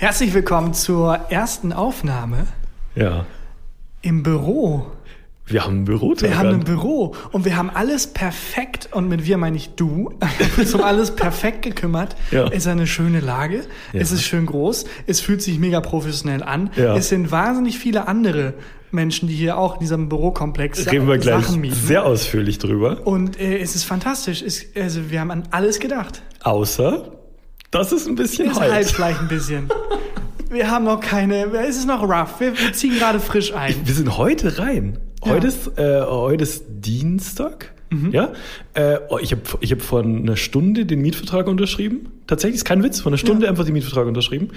Herzlich willkommen zur ersten Aufnahme Ja. im Büro. Wir haben ein Büro Wir haben ein Büro und wir haben alles perfekt, und mit wir meine ich du, uns um alles perfekt gekümmert. Ja. Ist eine schöne Lage, Ja. es ist schön groß, es fühlt sich mega professionell an. Ja. Es sind wahnsinnig viele andere Menschen, die hier auch in diesem Bürokomplex Reden wir gleich Sachen mieten. sehr ausführlich drüber. Und äh, es ist fantastisch. Es, also wir haben an alles gedacht. Außer, das ist ein bisschen Es halt. halt vielleicht ein bisschen. Wir haben noch keine, es ist noch rough. Wir, wir ziehen gerade frisch ein. Wir sind heute rein. Heute, ist, äh, heute ist Dienstag. Ja, äh, oh, ich habe ich hab vor einer Stunde den Mietvertrag unterschrieben. Tatsächlich ist kein Witz, vor einer Stunde einfach den Mietvertrag unterschrieben.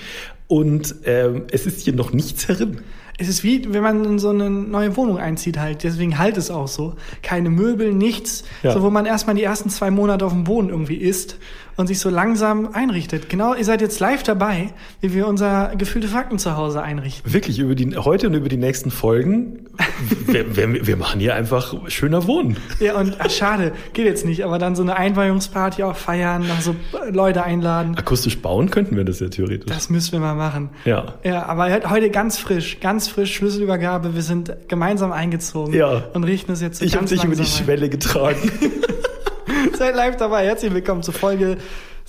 Und ähm, es ist hier noch nichts herin. Es ist wie, wenn man in so eine neue Wohnung einzieht halt. Deswegen halt es auch so. Keine Möbel, nichts. Ja. So, wo man erstmal die ersten zwei Monate auf dem Boden irgendwie isst und sich so langsam einrichtet. Genau, ihr seid jetzt live dabei, wie wir unser gefühlte Fakten zu Hause einrichten. Wirklich, über die, heute und über die nächsten Folgen, wir, wir, wir machen hier einfach schöner Wohnen. Ja, und ach, schade, geht jetzt nicht, aber dann so eine Einweihungsparty auch feiern, noch so Leute einladen. Akustisch bauen könnten wir das ja theoretisch. Das müssen wir mal machen. Ja. Ja, aber heute ganz frisch, ganz frisch Schlüsselübergabe. Wir sind gemeinsam eingezogen Ja. und richten es jetzt so ich habe dich über die ein. Schwelle getragen. Seid live dabei. Herzlich willkommen zur Folge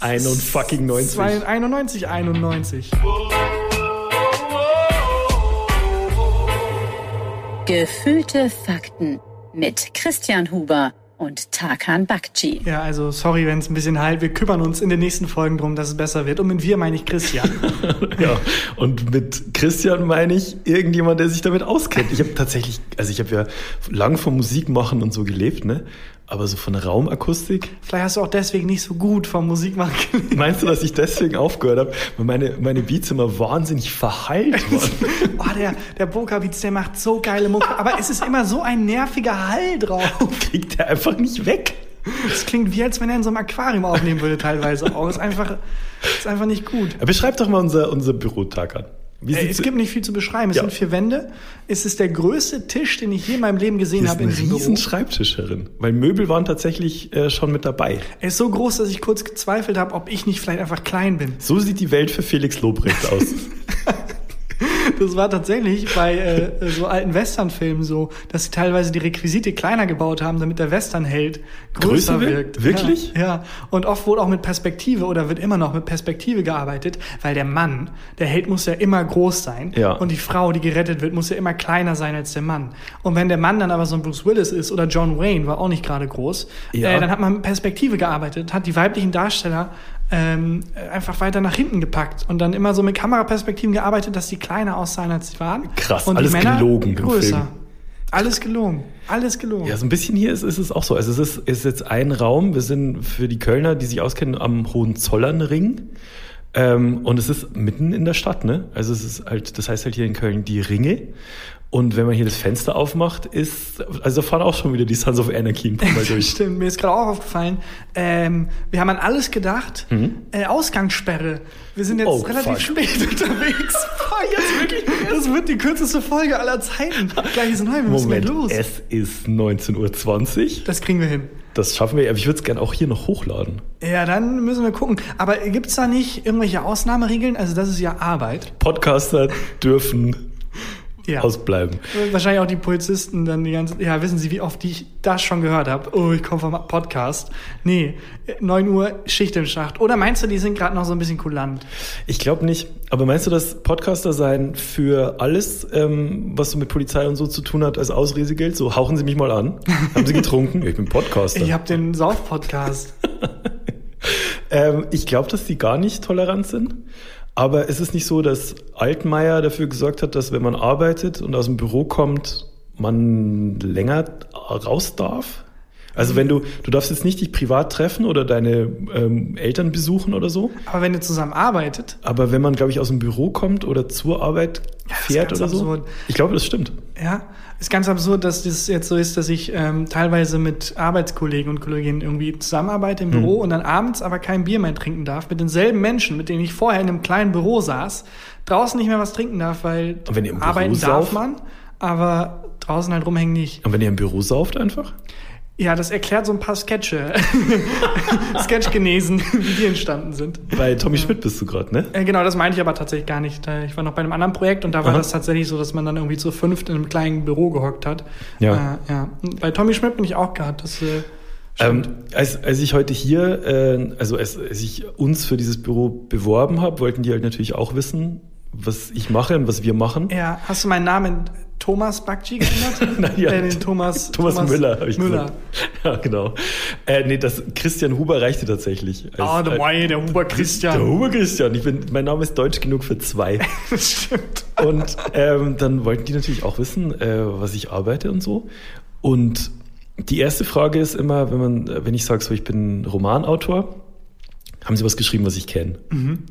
91. 90. 91, 91. Gefühlte Fakten mit Christian Huber und Tarkan Bakci. Ja, also sorry, wenn es ein bisschen halt. Wir kümmern uns in den nächsten Folgen drum, dass es besser wird. Und mit wir meine ich Christian. Ja, und mit Christian meine ich irgendjemand, der sich damit auskennt. Ich habe tatsächlich, also ich habe ja lang vom Musik machen und so gelebt, ne? Aber so von Raumakustik. Vielleicht hast du auch deswegen nicht so gut vom Musikmachen gelernt. Meinst du, dass ich deswegen aufgehört habe? Weil meine, meine Beats immer wahnsinnig verhallt waren. Oh, der, der Boca-Beats, der macht so geile Mucke. Aber es ist immer so ein nerviger Hall drauf. Kriegt der einfach nicht weg. Es klingt wie, als wenn er in so einem Aquarium aufnehmen würde, teilweise auch. Ist einfach, ist einfach nicht gut. Beschreib doch mal unser, unser Bürotag an. Es gibt nicht viel zu beschreiben. Es Ja. sind vier Wände. Es ist der größte Tisch, den ich je in meinem Leben gesehen habe ein in diesem riesen Büro. Schreibtisch herin. Weil Möbel waren tatsächlich äh, schon mit dabei. Er ist so groß, dass ich kurz gezweifelt habe, ob ich nicht vielleicht einfach klein bin. So sieht die Welt für Felix Lobrecht aus. Das war tatsächlich bei äh, so alten Westernfilmen so, dass sie teilweise die Requisite kleiner gebaut haben, damit der Westernheld größer wird? wirkt. Wirklich? Ja, ja. Und oft wurde auch mit Perspektive oder wird immer noch mit Perspektive gearbeitet, weil der Mann, der Held muss ja immer groß sein. Ja. Und die Frau, die gerettet wird, muss ja immer kleiner sein als der Mann. Und wenn der Mann dann aber so ein Bruce Willis ist oder John Wayne, war auch nicht gerade groß, Ja. äh, dann hat man mit Perspektive gearbeitet, hat die weiblichen Darsteller ähm, einfach weiter nach hinten gepackt und dann immer so mit Kameraperspektiven gearbeitet, dass die kleiner aussahen, als sie waren. Krass, und alles Männer gelogen im größer. Film. Alles gelogen. Alles gelogen. Ja, so ein bisschen hier ist, ist es auch so. Also es ist, ist jetzt ein Raum. Wir sind für die Kölner, die sich auskennen, am Hohenzollernring. Ähm, und es ist mitten in der Stadt, ne? Also es ist halt, das heißt halt hier in Köln die Ringe. Und wenn man hier das Fenster aufmacht, ist, also da fahren auch schon wieder die Sons of Anarchy ein paar Mal durch. Stimmt, mir ist gerade auch aufgefallen. Ähm, wir haben an alles gedacht. Äh, Ausgangssperre. Wir sind jetzt Mhm. Oh, relativ fuck. spät unterwegs. Jetzt wirklich. Das wird die kürzeste Folge aller Zeiten. Gleich ist neu, wir müssen Moment, los. es ist 19.20 Uhr. Das kriegen wir hin. Das schaffen wir, aber ich würde es gerne auch hier noch hochladen. Ja, dann müssen wir gucken. Aber gibt's da nicht irgendwelche Ausnahmeregeln? Also das ist ja Arbeit. Podcaster dürfen Ja. ausbleiben. Wahrscheinlich auch die Polizisten dann die ganze Ja, wissen Sie, wie oft ich das schon gehört habe? Oh, ich komme vom Podcast. Nee, 9 Uhr Schicht im Schacht. Oder meinst du, die sind gerade noch so ein bisschen kulant? Ich glaube nicht. Aber meinst du, dass Podcaster sein für alles, ähm, was so mit Polizei und so zu tun hat, als Ausrede gilt? So, hauchen Sie mich mal an. Haben Sie getrunken? ich bin Podcaster. Ich habe den Sauf-Podcast. ähm, ich glaube, dass die gar nicht tolerant sind. Aber es ist nicht so, dass Altmaier dafür gesorgt hat, dass wenn man arbeitet und aus dem Büro kommt, man länger raus darf? Also wenn du, du darfst jetzt nicht dich privat treffen oder deine ähm, Eltern besuchen oder so. Aber wenn ihr zusammen arbeitet, Aber wenn man, glaube ich, aus dem Büro kommt oder zur Arbeit ist fährt oder so. absurd. Ich glaube, das stimmt. ja, ist ganz absurd, dass das jetzt so ist, dass ich ähm, teilweise mit Arbeitskollegen und Kolleginnen irgendwie zusammenarbeite im Mhm. Büro und dann abends aber kein Bier mehr trinken darf mit denselben Menschen, mit denen ich vorher in einem kleinen Büro saß, draußen nicht mehr was trinken darf, weil Und wenn ihr im Büro arbeiten darf sauft? man, aber draußen halt rumhängen nicht. Und wenn ihr im Büro sauft einfach? Ja, das erklärt so ein paar Sketche. Sketch-Genesen, wie die entstanden sind. Bei Tommy Schmidt bist du gerade, ne? Äh, genau, das meinte ich aber tatsächlich gar nicht. Da- Ich war noch bei einem anderen Projekt und da war Aha. das tatsächlich so, dass man dann irgendwie zu fünft in einem kleinen Büro gehockt hat. Ja. Äh, ja. Bei Tommy Schmidt bin ich auch gehabt. Das, äh, Ähm, als, als ich heute hier, äh, also als, als ich uns für dieses Büro beworben habe, wollten die halt natürlich auch wissen, was ich mache und was wir machen. ja, hast du meinen Namen Thomas Bakci geändert? Nein, ja. äh, den Thomas, Thomas, Müller, habe ich Müller. gesagt. Ja, genau. Äh, nee, das Christian Huber reichte tatsächlich. Ah, der, Mai, der Huber Christian. Der Huber Christian. Ich bin, mein Name ist deutsch genug für zwei. Das stimmt. Und ähm, dann wollten die natürlich auch wissen, äh, was ich arbeite und so. Und die erste Frage ist immer, wenn man, äh, wenn ich sage, so ich bin Romanautor, haben Sie was geschrieben, was ich kenne?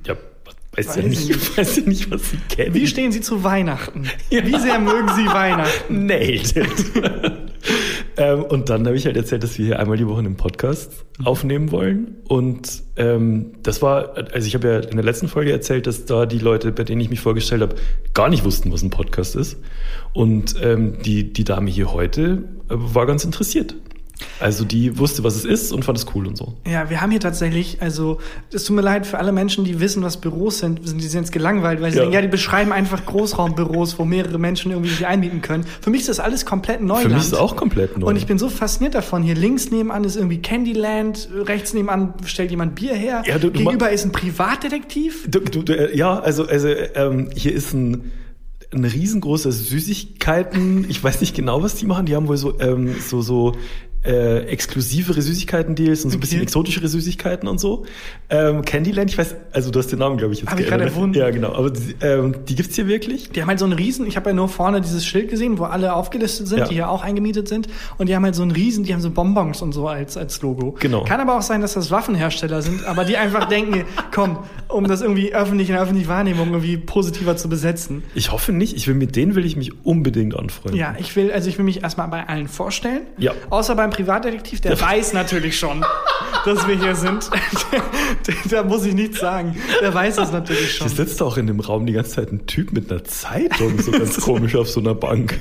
Ja, weiß, ja Weiß nicht, ich nicht. weiß ja nicht, was Sie kennen. Wie stehen Sie zu Weihnachten? Wie sehr mögen Sie Weihnachten? Nailed ähm, und dann habe ich halt erzählt, dass wir hier einmal die Woche einen Podcast aufnehmen wollen. Und ähm, das war, also ich habe ja in der letzten Folge erzählt, dass da die Leute, bei denen ich mich vorgestellt habe, gar nicht wussten, was ein Podcast ist. Und ähm, die, die Dame hier heute äh, war ganz interessiert. Also die wusste, was es ist und fand es cool und so. Ja, wir haben hier tatsächlich, also es tut mir leid für alle Menschen, die wissen, was Büros sind, sind die sind jetzt gelangweilt, weil sie Ja. denken, ja, die beschreiben einfach Großraumbüros, wo mehrere Menschen irgendwie sich einmieten können. Für mich ist das alles komplett Neuland. Für mich ist es auch komplett neu. Und ich bin so fasziniert davon. Hier links nebenan ist irgendwie Candyland, rechts nebenan stellt jemand Bier her. Ja, du- du Gegenüber ist ein Privatdetektiv. Du, äh, ja, also, also ähm, hier ist ein, ein riesengroßer Süßigkeiten. Ich weiß nicht genau, was die machen. Die haben wohl so, ähm, so, so äh, exklusivere Süßigkeiten-Deals und so ein bisschen Okay. exotischere Süßigkeiten und so. Ähm, Candyland, ich weiß, also du hast den Namen, glaube ich, jetzt Hab ich geändert. gerade erfunden. Ja, genau. Aber die, ähm, die gibt's hier wirklich? Die haben halt so einen Riesen, ich habe ja nur vorne dieses Schild gesehen, wo alle aufgelistet sind, Ja. die hier auch eingemietet sind. Und die haben halt so einen Riesen, die haben so Bonbons und so als, als Logo. Genau. Kann aber auch sein, dass das Waffenhersteller sind, aber die einfach denken, komm, um das irgendwie öffentlich in der öffentlichen Wahrnehmung irgendwie positiver zu besetzen. Ich hoffe nicht. Ich will mit denen will ich mich unbedingt anfreunden. Ja, ich will, also ich will mich erstmal bei allen vorstellen. Ja. Außer beim Privatdetektiv, der weiß natürlich schon, dass wir hier sind. da muss ich nichts sagen. Der weiß das natürlich schon. Hier sitzt auch in dem Raum die ganze Zeit ein Typ mit einer Zeitung, so ganz komisch auf so einer Bank.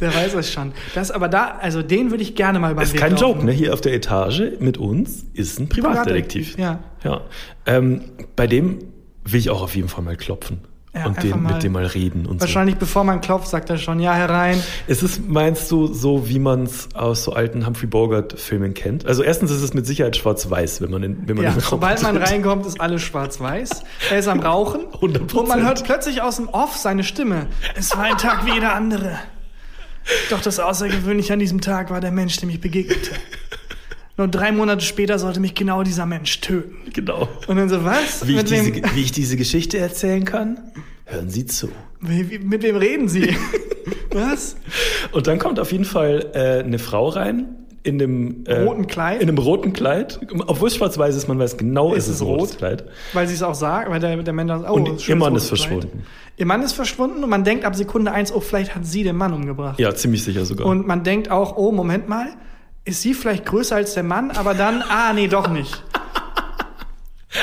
Der weiß es schon. Das aber da, also den würde ich gerne mal Das ist kein laufen. Joke, ne? Hier auf der Etage mit uns ist ein Privatdetektiv. Ja. Ja. Ähm, bei dem will ich auch auf jeden Fall mal klopfen. Ja, und den, mal- mit dem mal reden und Wahrscheinlich bevor man klopft, sagt er schon, ja, herein. so. Ist es, meinst du, so wie man es aus so alten Humphrey Bogart-Filmen kennt? Also erstens ist es mit Sicherheit schwarz-weiß, wenn man in, wenn man Ja, in den Raum sobald man reinkommt, ist alles schwarz-weiß. Er ist am Rauchen 100%. und man hört plötzlich aus dem Off seine Stimme. Es war ein Tag wie jeder andere. Doch das Außergewöhnliche an diesem Tag war der Mensch, dem ich begegnete. Nur drei Monate später sollte mich genau dieser Mensch töten. Genau. Und dann so, was? Wie ich, diese, wie ich diese Geschichte erzählen kann? Hören Sie zu. wie, wie- mit wem reden Sie? was? Und dann kommt auf jeden Fall äh, eine Frau rein in dem äh, Roten Kleid? In einem roten Kleid. Obwohl es schwarz-weiß ist, man weiß genau, Ist es ist es ein rotes rot? Kleid. Weil sie es auch sagt, weil der, der Mann dann, oh, Und ihr Mann ist Kleid. verschwunden. Ihr Mann ist verschwunden und man denkt ab Sekunde eins, oh, vielleicht hat sie den Mann umgebracht. Ja, ziemlich sicher sogar. Und man denkt auch, oh, Moment mal, ist sie vielleicht größer als der Mann, aber dann, ah, nee, doch nicht.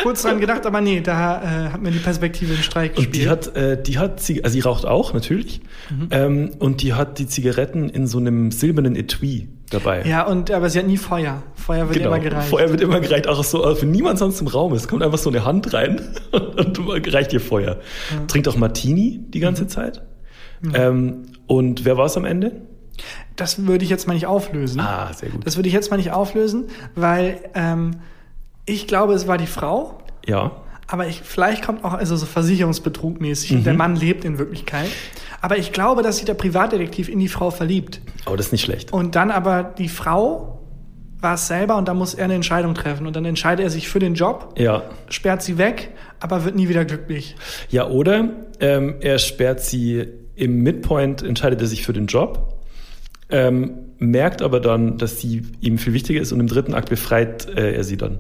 Kurz dran gedacht, aber nee, da äh, hat mir die Perspektive einen Streik Und gespielt. die hat, äh, die hat, also sie raucht auch natürlich, Mhm. ähm, und die hat die Zigaretten in so einem silbernen Etui dabei. ja, und aber sie hat nie Feuer. Feuer wird Genau. immer gereicht. Feuer wird immer gereicht, auch so, wenn niemand sonst im Raum ist, kommt einfach so eine Hand rein und reicht ihr Feuer. Trinkt auch Martini die ganze Mhm. Zeit. Ähm, und wer war es am Ende? Das würde ich jetzt mal nicht auflösen. Ah, sehr gut. Das würde ich jetzt mal nicht auflösen, weil ähm, ich glaube, es war die Frau. Ja. Aber ich, vielleicht kommt auch also so Versicherungsbetrug-mäßig Mhm. und der Mann lebt in Wirklichkeit. Aber ich glaube, dass sich der Privatdetektiv in die Frau verliebt. Aber das ist nicht schlecht. Und dann aber die Frau war es selber und da muss er eine Entscheidung treffen. Und dann entscheidet er sich für den Job, Ja. sperrt sie weg, aber wird nie wieder glücklich. Ja, oder ähm, er sperrt sie im Midpoint, entscheidet er sich für den Job, ähm, merkt aber dann, dass sie ihm viel wichtiger ist und im dritten Akt befreit äh, er sie dann.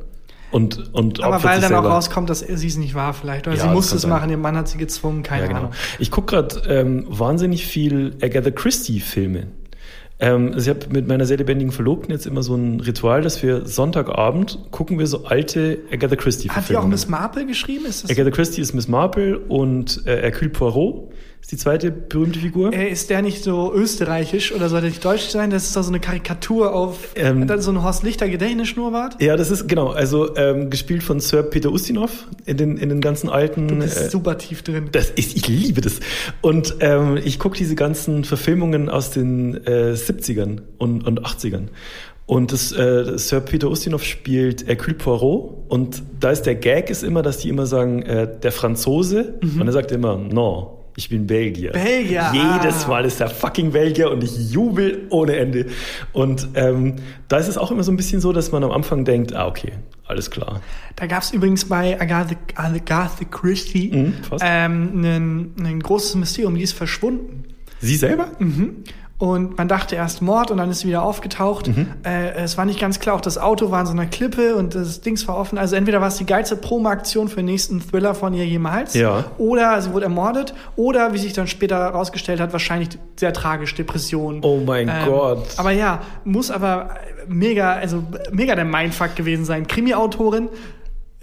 Und, und Aber weil dann auch rauskommt, dass sie es nicht war vielleicht. Oder Ja, sie musste es sein. machen, ihr Mann hat sie gezwungen, keine Ja, genau. Ahnung. Ich gucke gerade ähm, wahnsinnig viel Agatha Christie-Filme. Ähm, also ich habe mit meiner sehr lebendigen Verlobten jetzt immer so ein Ritual, dass wir Sonntagabend gucken wir so alte Agatha Hat die auch. Miss Marple geschrieben? Ist das Agatha Christie ist Miss Marple und äh, Hercule Poirot ist die zweite berühmte Figur. Äh, ist der nicht so österreichisch oder soll der nicht deutsch sein? Das ist doch so eine Karikatur auf Ähm, dann so ein Horst Lichter Gedächtnisschnurrbart. Ja, das ist genau, also ähm, gespielt von Sir Peter Ustinov in den, in den ganzen alten. Du bist äh, super tief drin. Das ist, ich liebe das. Und ähm, ich gucke diese ganzen Verfilmungen aus den äh, 70ern und, und 80ern. Und das, äh, Sir Peter Ustinov spielt Hercule Poirot. Und da ist der Gag ist immer, dass die immer sagen, äh, der Franzose. Und er sagt immer, no, ich bin Belgier. Belgier, Jedes ah. Mal ist er fucking Belgier und ich jubel ohne Ende. Und ähm, da ist es auch immer so ein bisschen so, dass man am Anfang denkt, ah, okay, alles klar. Da gab es übrigens bei Agatha, Agatha Christie Mhm, ähm, ein, großes Mysterium, die ist verschwunden. Sie selber? Und man dachte erst Mord und dann ist sie wieder aufgetaucht. Mhm. Äh, es war nicht ganz klar, auch das Auto war an so einer Klippe und das Dings war offen. Also entweder war es die geilste Promo-Aktion für den nächsten Thriller von ihr jemals. Ja. Oder sie wurde ermordet. Oder, wie sich dann später herausgestellt hat, wahrscheinlich sehr tragisch, Depression. Oh mein Gott. Aber ja, muss aber mega, also mega der Mindfuck gewesen sein. Krimi-Autorin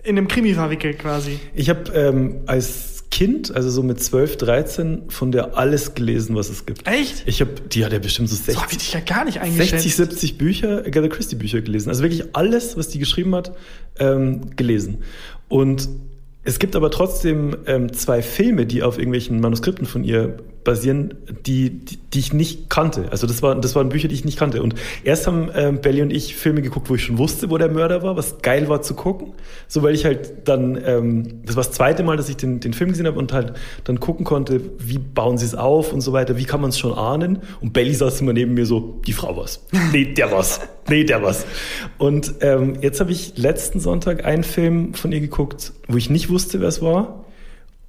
in einem Krimi verwickelt quasi. Ich habe ähm, als Kind, also so mit 12, 13, von der alles gelesen, was es gibt. Echt? Ich habe, die hat ja bestimmt so So habe ich 60, dich ja gar nicht eingeschätzt. 60 70 Bücher, Agatha Christie Bücher gelesen. Also wirklich alles, was die geschrieben hat, ähm, gelesen. Und es gibt aber trotzdem ähm, zwei Filme, die auf irgendwelchen Manuskripten von ihr basieren, die, die, die ich nicht kannte. Also das, war, das waren Bücher, die ich nicht kannte. Und erst haben ähm, Belly und ich Filme geguckt, wo ich schon wusste, wo der Mörder war, was geil war zu gucken. So weil ich halt dann, ähm, das war das zweite Mal, dass ich den, den Film gesehen habe und halt dann gucken konnte, wie bauen sie es auf und so weiter, wie kann man es schon ahnen. Und Belly saß immer neben mir so, die Frau was. Nee, der was. Nee, der was. Und ähm, jetzt habe ich letzten Sonntag einen Film von ihr geguckt, wo ich nicht wusste, wer es war.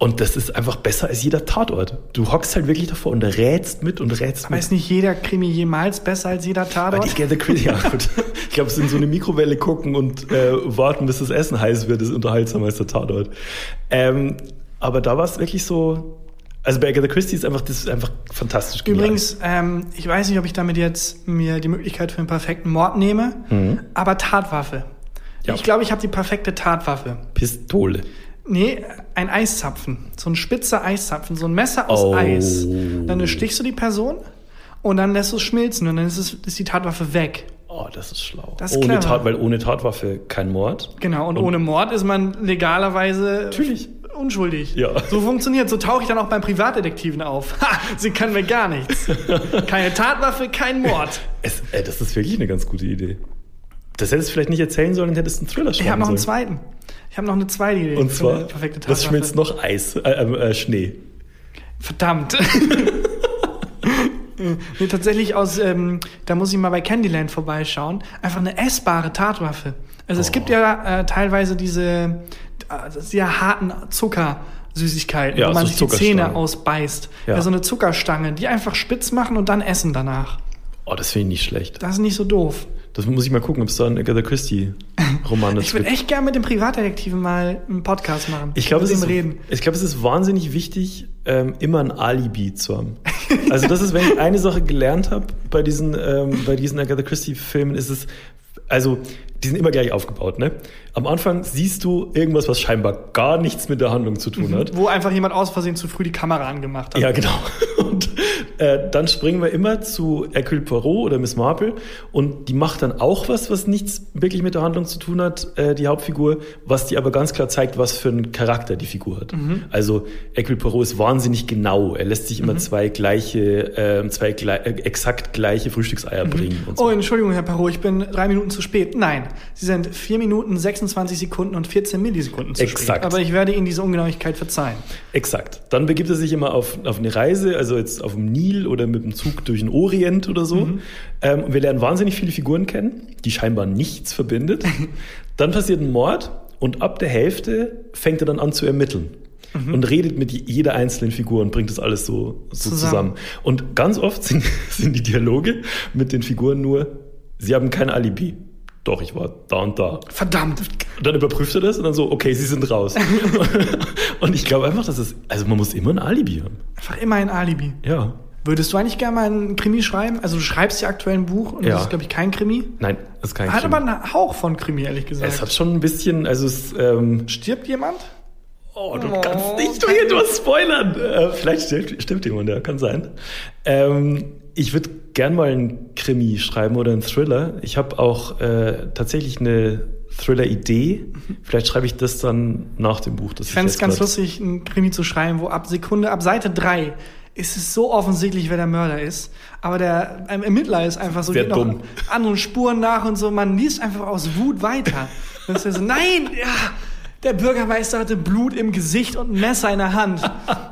Und das ist einfach besser als jeder Tatort. Du hockst halt wirklich davor und rätst mit und rätst Aber mit. ist nicht jeder Krimi jemals besser als jeder Tatort? die Gather Christie, ja gut. Ich glaube, es in so eine Mikrowelle gucken und äh, warten, bis das Essen heiß wird, ist unterhaltsamer als der Tatort. Ähm, aber da war es wirklich so, also bei Agatha Christie ist einfach, das ist einfach fantastisch genial. Übrigens, ähm, ich weiß nicht, ob ich damit jetzt mir die Möglichkeit für einen perfekten Mord nehme, aber Tatwaffe. Mhm. Ja. Ich glaube, ich habe die perfekte Tatwaffe. Pistole. Nee, ein Eiszapfen. So ein spitzer Eiszapfen, so ein Messer aus Oh. Eis. Dann stichst du die Person und dann lässt du es schmilzen und dann ist, es, ist die Tatwaffe weg. Oh, das ist schlau. Das ist ohne. Tat, weil ohne Tatwaffe kein Mord. Genau, und, ohne Mord ist man legalerweise Natürlich. unschuldig. Ja. So funktioniert. So tauche ich dann auch beim Privatdetektiven auf. Ha, sie können mir gar nichts. Keine Tatwaffe, kein Mord. Es, äh, das ist wirklich eine ganz gute Idee. Das hättest du vielleicht nicht erzählen sollen, hättest einen Thriller schreiben Ich habe noch einen sollen. zweiten. Ich habe noch eine zweite Idee. Und zwar, perfekte was Tatwaffe. schmilzt noch? Eis, äh, äh, äh, Schnee. Verdammt. nee, tatsächlich aus, ähm, da muss ich mal bei Candyland vorbeischauen. Einfach eine essbare Tatwaffe. Also es Oh. gibt ja äh, teilweise diese äh, sehr harten Zuckersüßigkeiten, Ja, wo man so sich die. Zähne ausbeißt. Ja. Ja. so eine Zuckerstange, die einfach spitz machen und dann essen danach. Oh, das finde ich nicht schlecht. Das ist nicht so doof. Das muss ich mal gucken, ob es da einen Agatha Christie-Roman dazu Ich würde echt gerne mit dem Privatdetektiven mal einen Podcast machen. Ich glaube, es, ist- ihm reden. ich glaube, es ist wahnsinnig wichtig, ähm, immer ein Alibi zu haben. Also das ist, wenn ich eine Sache gelernt habe bei diesen, ähm, bei diesen Agatha Christie-Filmen, ist es, also die sind immer gleich aufgebaut. Ne? Am Anfang siehst du irgendwas, was scheinbar gar nichts mit der Handlung zu tun hat. Wo einfach jemand aus Versehen zu früh die Kamera angemacht hat. Ja, genau. Äh, dann springen wir immer zu Hercule Poirot oder Miss Marple und die macht dann auch was, was nichts wirklich mit der Handlung zu tun hat, äh, die Hauptfigur, was die aber ganz klar zeigt, was für einen Charakter die Figur hat. Also Hercule Poirot ist wahnsinnig genau. Er lässt sich immer zwei gleiche, äh, zwei glei äh, exakt gleiche Frühstückseier bringen und so. Oh, Entschuldigung, Herr Perrault, ich bin drei Minuten zu spät. Nein, Sie sind vier Minuten, 26 Sekunden und 14 Millisekunden zu spät. Exakt. Aber ich werde Ihnen diese Ungenauigkeit verzeihen. Exakt. Dann begibt er sich immer auf, auf eine Reise, also jetzt auf dem Nil oder mit dem Zug durch den Orient oder so. Ähm, und wir lernen wahnsinnig viele Figuren kennen, die scheinbar nichts verbindet. dann passiert ein Mord und ab der Hälfte fängt er dann an zu ermitteln. Und redet mit jeder einzelnen Figur und bringt das alles so, so zusammen. Zusammen. Und ganz oft sind, sind die Dialoge mit den Figuren nur, sie haben kein Alibi. Doch, ich war da und da. Verdammt. Und dann überprüft er das und dann so, okay, sie sind raus. und ich glaube einfach, dass es, also man muss immer ein Alibi haben. Einfach immer ein Alibi. Ja. Würdest du eigentlich gerne mal ein Krimi schreiben? Also du schreibst ja aktuell ein Buch und Ja. das ist, glaube ich, kein Krimi. Nein, das ist kein Hat Krimi. aber einen Hauch von Krimi, ehrlich gesagt. Es hat schon ein bisschen, also es, ähm, Stirbt jemand? Oh, du kannst nicht hier nur spoilern. Äh, vielleicht stimmt, stimmt jemand, ja, kann sein. Ähm, ich würde gern mal einen Krimi schreiben oder einen Thriller. Ich habe auch äh, tatsächlich eine Thriller-Idee. Vielleicht schreibe ich das dann nach dem Buch. Das Ich fände es ganz grad- lustig, einen Krimi zu schreiben, wo ab Sekunde, ab Seite drei ist es so offensichtlich, wer der Mörder ist. Aber der ähm, Ermittler ist einfach so, Sehr geht noch dumm. anderen Spuren nach und so. Man liest einfach aus Wut weiter. Und ist so, nein, ja, der Bürgermeister hatte Blut im Gesicht und ein Messer in der Hand.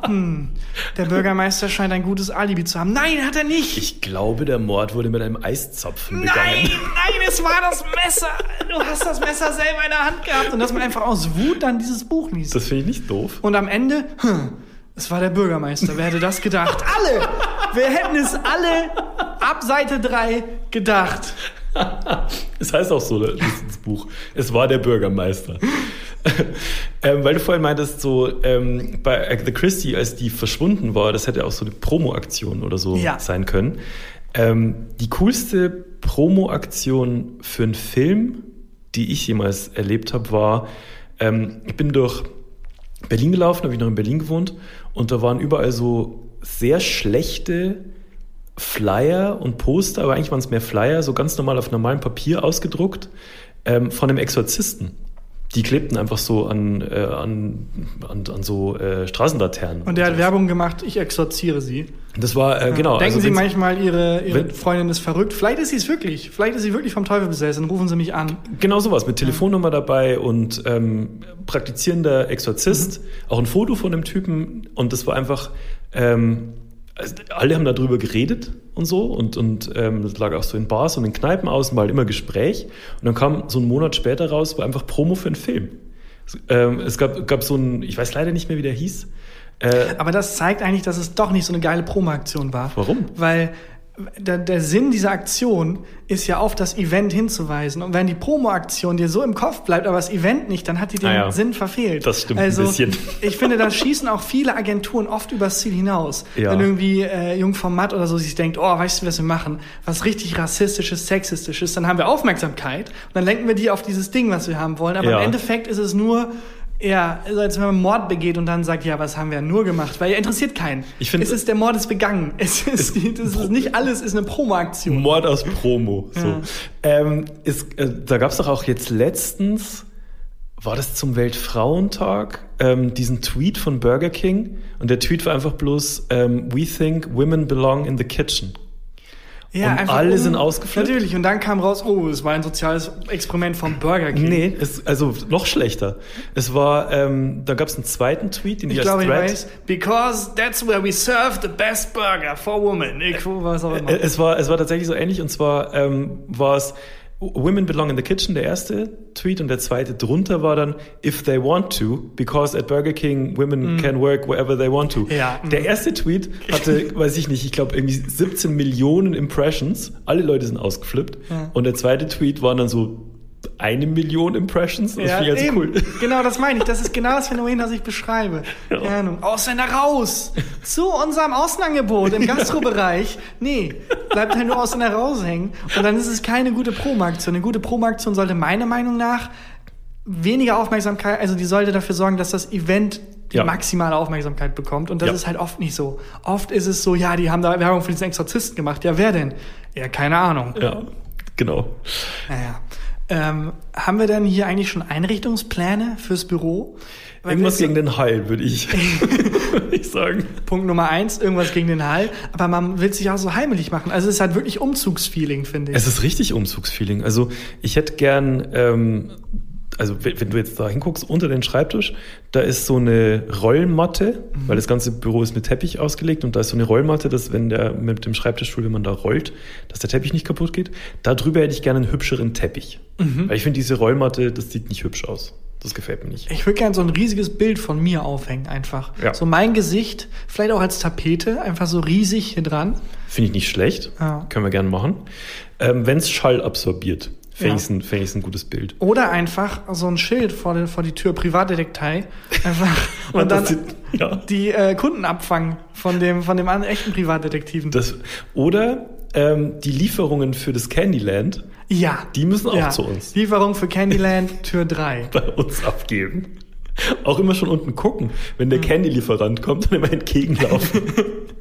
Hm, der Bürgermeister scheint ein gutes Alibi zu haben. Nein, hat er nicht. Ich glaube, der Mord wurde mit einem Eiszapfen begangen. Nein, nein, es war das Messer. Du hast das Messer selber in der Hand gehabt. Und dass man einfach aus Wut dann dieses Buch liest. Das finde ich nicht doof. Und am Ende, hm, es war der Bürgermeister. Wer hätte das gedacht? Alle! Wir hätten es alle ab Seite 3 gedacht. Es heißt auch so, das ist das Buch. Es war der Bürgermeister. ähm, weil du vorhin meintest, so ähm, bei Agatha Christie, als die verschwunden war, das hätte auch so eine Promo-Aktion oder so Ja. sein können. Ähm, die coolste Promo-Aktion für einen Film, die ich jemals erlebt habe, war, ähm, ich bin durch Berlin gelaufen, habe ich noch in Berlin gewohnt und da waren überall so sehr schlechte Flyer und Poster, aber eigentlich waren es mehr Flyer, so ganz normal auf normalem Papier ausgedruckt, ähm, von einem Exorzisten. Die klebten einfach so an, äh, an, an, an so äh, Straßenlaternen. Und der hat so. Werbung gemacht, ich exorziere sie. Das war, äh, genau. Denken also Sie manchmal, Ihre, Ihre wenn- Freundin ist verrückt. Vielleicht ist sie es wirklich. Vielleicht ist sie wirklich vom Teufel besessen. Rufen Sie mich an. Genau sowas, mit Telefonnummer dabei und ähm, praktizierender Exorzist, auch ein Foto von dem Typen und das war einfach, ähm, also alle haben darüber geredet und so und, und ähm, das lag auch so in Bars und in Kneipen aus und war halt immer Gespräch und dann kam so einen Monat später raus, war einfach Promo für einen Film. Es, ähm, es gab, gab so ein, ich weiß leider nicht mehr, wie der hieß, äh, Aber das zeigt eigentlich, dass es doch nicht so eine geile Promo-Aktion war. Warum? Weil der, der Sinn dieser Aktion ist ja auf das Event hinzuweisen. Und wenn die Promo-Aktion dir so im Kopf bleibt, aber das Event nicht, dann hat die den Ah ja. Sinn verfehlt. Das stimmt ein also, bisschen. Ich finde, da schießen auch viele Agenturen oft übers Ziel hinaus. Ja. Wenn irgendwie äh, Jung vom Matt oder so sich denkt, oh, weißt du, was wir machen? Was richtig rassistisches, sexistisches, dann haben wir Aufmerksamkeit und dann lenken wir die auf dieses Ding, was wir haben wollen. Aber Ja. im Endeffekt ist es nur ja, also als wenn man Mord begeht und dann sagt, ja, was haben wir nur gemacht? Weil er interessiert keinen. Ich finde- es ist der Mord ist begangen. Es ist, die, das ist nicht alles ist eine Promo-Aktion. Mord aus Promo. So. Ja. Ähm, ist, äh, da gab es doch auch jetzt letztens, war das zum Weltfrauentag, ähm, diesen Tweet von Burger King. Und der Tweet war einfach bloß, ähm, we think women belong in the kitchen. Und einfach alle sind ausgeflippt? Natürlich. Und dann kam raus, oh, es war ein soziales Experiment vom Burger King. Nee, es, also noch schlechter. Es war, ähm, da gab es einen zweiten Tweet, den Ich ich, glaube, als ich weiß, because that's where we serve the best burger for women. Ich, was auch immer. Äh, Es war, es war tatsächlich so ähnlich und zwar ähm, war es Women belong in the kitchen, der erste Tweet und der zweite drunter war dann If they want to, because at Burger King women can work wherever they want to. Mm. Ja, mm. Der erste Tweet hatte, weiß ich nicht, ich glaube irgendwie 17 Millionen Impressions. Alle Leute sind ausgeflippt. Ja. Und der zweite Tweet waren dann so eine Million Impressions. Das finde ich ganz eben. cool. Genau, das meine ich. Das ist genau das Phänomen, das ich beschreibe. Keine Ahnung. Ausländer raus! Zu unserem Außenangebot im Gastrobereich. Nee, bleibt halt nur Ausländer raushängen. Und dann ist es keine gute Promo-Aktion. Eine gute Promo-Aktion sollte meiner Meinung nach weniger Aufmerksamkeit, also die sollte dafür sorgen, dass das Event die Ja. maximale Aufmerksamkeit bekommt. Und das Ja. ist halt oft nicht so. Oft ist es so, ja, die haben da Werbung für diesen Exorzisten gemacht. Ja, wer denn? Ja, keine Ahnung. Ja, genau. Naja. Ähm, haben wir denn hier eigentlich schon Einrichtungspläne fürs Büro? Weil Irgendwas gegen den Hall, würde ich, würde ich sagen. Punkt Nummer eins, irgendwas gegen den Hall. Aber man will sich auch so heimelig machen. Also es ist halt wirklich Umzugsfeeling, finde ich. Es ist richtig Umzugsfeeling. Also ich hätte gern, ähm, also wenn du jetzt da hinguckst, unter den Schreibtisch, da ist so eine Rollmatte, weil das ganze Büro ist mit Teppich ausgelegt und da ist so eine Rollmatte, dass wenn der mit dem Schreibtischstuhl, wenn man da rollt, dass der Teppich nicht kaputt geht. Da drüber hätte ich gerne einen hübscheren Teppich. Weil ich finde, diese Rollmatte, das sieht nicht hübsch aus. Das gefällt mir nicht. ich würde gerne so ein riesiges Bild von mir aufhängen, einfach. Ja. So mein Gesicht, vielleicht auch als Tapete, einfach so riesig hier dran. Finde ich nicht schlecht. Ja. Können wir gerne machen. Ähm, wenn es Schall absorbiert, fände Ja. ich fänd ein gutes Bild. Oder einfach so ein Schild vor, die- vor die Tür, Privatdetektei. Einfach. und dann das sieht- ja. die äh, Kunden abfangen von dem, von dem echten Privatdetektiven. Das, oder ähm, die Lieferungen für das Candyland, ja. die müssen auch ja. zu uns. Lieferung für Candyland, Tür 3. bei uns abgeben. Auch immer schon unten gucken, wenn der Candy-Lieferant kommt und immer entgegenlaufen.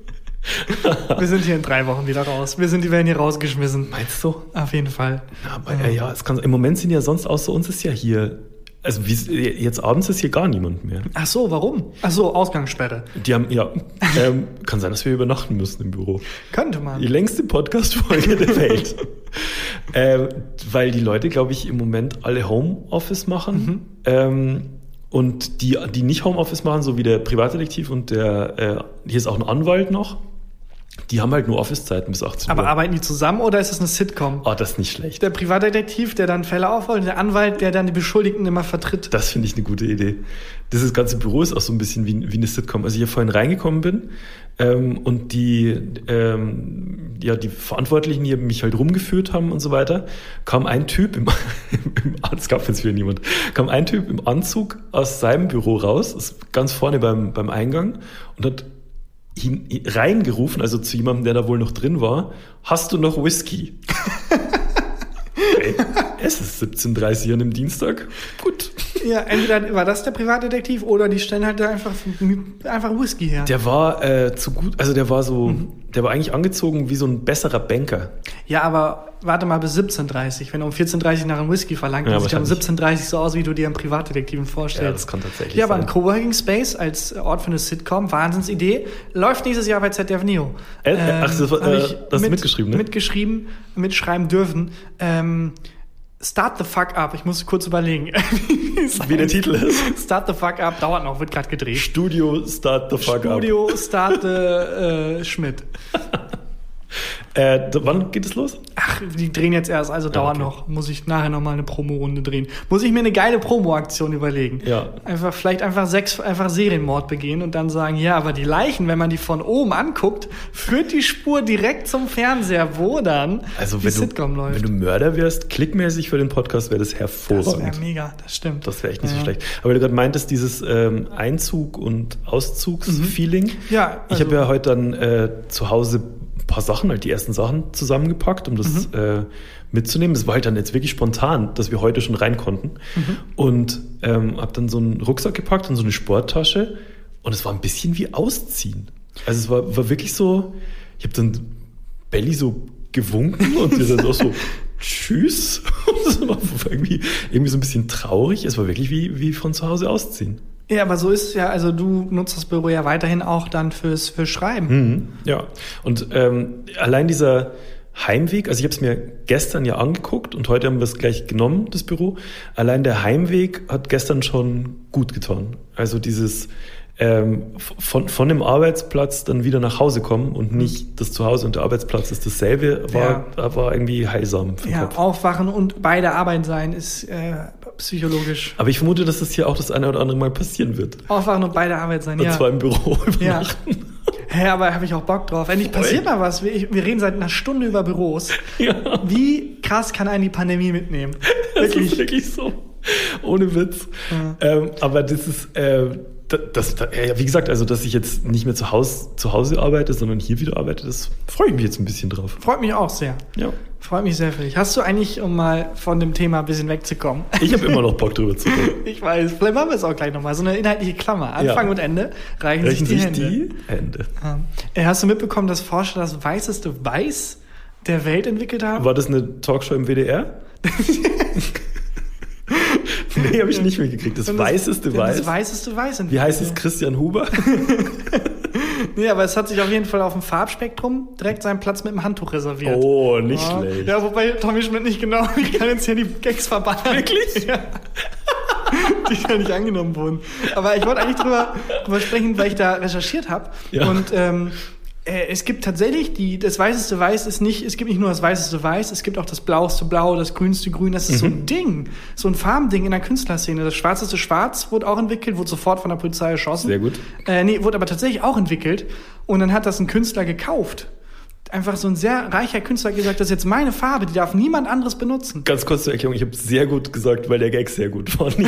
Wir sind hier in drei Wochen wieder raus. Wir sind, die werden hier rausgeschmissen. Meinst du? Auf jeden Fall. Ja, aber, ja, ja, es kann, im Moment sind ja sonst außer uns ist ja hier, also wie, jetzt abends ist hier gar niemand mehr. Ach so, warum? Ach so, Ausgangssperre. Die haben, ja, ähm, kann sein, dass wir übernachten müssen im Büro. Könnte man. Die längste Podcast-Folge der Welt. ähm, weil die Leute, glaube ich, im Moment alle Homeoffice machen. Ähm, und die, die nicht Homeoffice machen, so wie der Privatdetektiv und der, äh, hier ist auch ein Anwalt noch, die haben halt nur Office-Zeiten bis 18 Aber Uhr. arbeiten die zusammen oder ist es eine Sitcom? Ah, das ist nicht schlecht. Der Privatdetektiv, der dann Fälle aufrollt, der Anwalt, der dann die Beschuldigten immer vertritt. Das finde ich eine gute Idee. Dieses ganze Büro ist auch so ein bisschen wie, wie eine Sitcom. Als ich hier vorhin reingekommen bin ähm, und die, ähm, ja, die Verantwortlichen hier mich halt rumgeführt haben und so weiter, kam ein Typ im, im es gab jetzt wieder niemand, kam ein Typ im Anzug aus seinem Büro raus, ist ganz vorne beim, beim Eingang und hat ihn reingerufen, also zu jemandem, der da wohl noch drin war, hast du noch Whisky? Ey, es ist 17.30 Uhr an dem Dienstag. Gut. Ja, entweder war das der Privatdetektiv oder die stellen halt da einfach, einfach Whisky her. Der war äh, zu gut, also der war so, der war eigentlich angezogen wie so ein besserer Banker. ja, aber warte mal bis 17.30 Wenn er um 14.30 nach einem Whisky verlangt, Ja, dann sieht er um wahrscheinlich. 17.30 so aus, wie du dir einen Privatdetektiven vorstellst. Ja, das kann tatsächlich Ja, aber ein. Coworking Space als Ort für eine Sitcom, Wahnsinnsidee, läuft nächstes Jahr bei ZDF Neo. Äh, äh, ach, das war- hab äh, ich das du mitgeschrieben, ne? Mitgeschrieben, mitschreiben dürfen. Ähm, Start the fuck up. Ich muss kurz überlegen. Wie der Titel ist. Start the fuck up dauert noch, wird gerade gedreht. Studio Start the Fuck Studio Start the äh, Schmidt. Äh, wann geht es los? Ach, die drehen jetzt erst, also dauert okay. noch. Muss ich nachher noch mal eine Promo-Runde drehen. Muss ich mir eine geile Promo-Aktion überlegen. Ja. Einfach, vielleicht einfach sechs, einfach Serienmord begehen und dann sagen, ja, aber die Leichen, wenn man die von oben anguckt, führt die Spur direkt zum Fernseher, wo dann Also die wenn du, Sitcom läuft. wenn du Mörder wärst, klickmäßig für den Podcast wäre das das hervorragend. wäre mega, das stimmt. Das wäre echt nicht Ja. so schlecht. Aber du gerade meintest, dieses ähm, Einzug- und Auszugsfeeling. Ja, ich also- habe ja heute dann äh, zu Hause paar Sachen, halt die ersten Sachen zusammengepackt, um das Mhm. äh, mitzunehmen. Es war halt dann jetzt wirklich spontan, dass wir heute schon rein konnten. Mhm. Und ähm, habe dann so einen Rucksack gepackt und so eine Sporttasche. Und es war ein bisschen wie Ausziehen. Also es war, war wirklich so, ich habe dann Belly so gewunken und sie dann auch so Tschüss. Das war irgendwie, irgendwie so ein bisschen traurig. Es war wirklich wie, wie von zu Hause ausziehen. Ja, aber so ist es ja, also du nutzt das Büro ja weiterhin auch dann fürs, fürs Schreiben. Mhm. Ja. Und ähm, allein dieser Heimweg, also ich habe es mir gestern ja angeguckt und heute haben wir es gleich genommen, das Büro. Allein der Heimweg hat gestern schon gut getan. Also dieses ähm, von, von dem Arbeitsplatz dann wieder nach Hause kommen und nicht das Zuhause und der Arbeitsplatz ist dasselbe, war, war irgendwie heilsam Ja, Kopf. aufwachen und bei der Arbeit sein ist äh, psychologisch. Aber ich vermute, dass das hier auch das eine oder andere Mal passieren wird. Aufwachen und bei der Arbeit sein, Und ja. zwar im Büro Ja. übernachten. Hä, aber habe ich auch Bock drauf. Endlich passiert mal was. Wir, wir reden seit einer Stunde über Büros. Ja. Wie krass kann einen die Pandemie mitnehmen? Das ist Wirklich. wirklich so. Ohne Witz. Ähm, aber das ist, äh, das, das, ja, wie gesagt, also, dass ich jetzt nicht mehr zu Hause, zu Hause arbeite, sondern hier wieder arbeite, das freue ich mich jetzt ein bisschen drauf. Freut mich auch sehr. Ja. Freut mich sehr für dich. Hast du eigentlich, um mal von dem Thema ein bisschen wegzukommen? Ich habe immer noch Bock drüber zu reden. Ich weiß, vielleicht machen wir es auch gleich nochmal. So eine inhaltliche Klammer. Anfang Ja. und Ende reichen, Reichen sich die sich Hände. die Hände. Ja. Äh, Hast du mitbekommen, dass Forscher das weißeste Weiß der Welt entwickelt haben? War das eine Talkshow im WDR? nee, habe ich nicht mitgekriegt. Das Und weißeste das Weiß. weißeste Weiß. Wie heißt es? Christian Huber? Nee, aber es hat sich auf jeden Fall auf dem Farbspektrum direkt seinen Platz mit dem Handtuch reserviert. Oh, nicht ja. schlecht. Ja, wobei Tommy Schmidt nicht genau, ich kann jetzt hier die Gags verbannen. Wirklich? Ja. Die ja nicht angenommen wurden. Aber ich wollte eigentlich drüber, drüber sprechen, weil ich da recherchiert habe. Ja. Und ähm, äh, es gibt tatsächlich, die, das weißeste Weiß ist nicht, es gibt nicht nur das weißeste Weiß, es gibt auch das blaueste Blau, das grünste Grün. Das ist so Mhm. ein Ding, so ein Farbending in der Künstlerszene. Das schwarzeste Schwarz wurde auch entwickelt, wurde sofort von der Polizei erschossen. Sehr gut. Äh, nee, wurde aber tatsächlich auch entwickelt. Und dann hat das ein Künstler gekauft. Einfach so ein sehr reicher Künstler hat gesagt, das ist jetzt meine Farbe, die darf niemand anderes benutzen. Ganz kurz zur Erklärung, ich habe sehr gut gesagt, weil der Gag sehr gut war.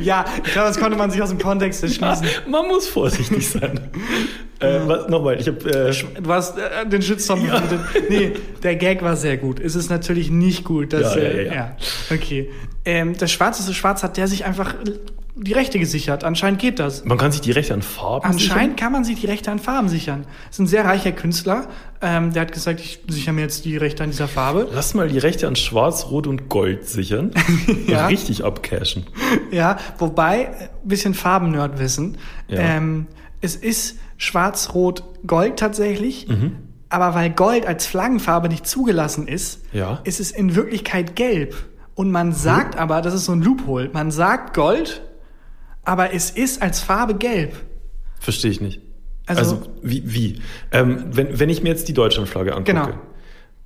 Ja, ich glaube, das konnte man sich aus dem Kontext erschließen. Man muss vorsichtig sein. äh, was, nochmal, ich habe. Äh, Du hast äh, den Shitstorm Ja. Nee, der Gag war sehr gut. Es ist natürlich nicht gut, dass. Ja, ja, äh, ja, ja. Okay. Ähm, das schwarzeste Schwarz hat der sich einfach die Rechte gesichert. Anscheinend geht das. Man kann sich die Rechte an Farben Anscheinend kann man sich die Rechte an Farben sichern. Das ist ein sehr reicher Künstler. Ähm, der hat gesagt, ich sichere mir jetzt die Rechte an dieser Farbe. sichern. Lass mal die Rechte an Schwarz, Rot und Gold sichern. Ja. Richtig abcashen. Ja, wobei, äh, bisschen Farben-Nerd-Wissen. Ja. Ähm, es ist schwarz-rot-gold tatsächlich. Aber weil Gold als Flaggenfarbe nicht zugelassen ist, Ja. ist es in Wirklichkeit gelb. Und man sagt aber, das ist so ein Loophole, man sagt Gold, aber es ist als Farbe gelb. Verstehe ich nicht. Also- Also, wie? wie? Ähm, wenn, wenn ich mir jetzt die Deutschlandflagge angucke, Genau.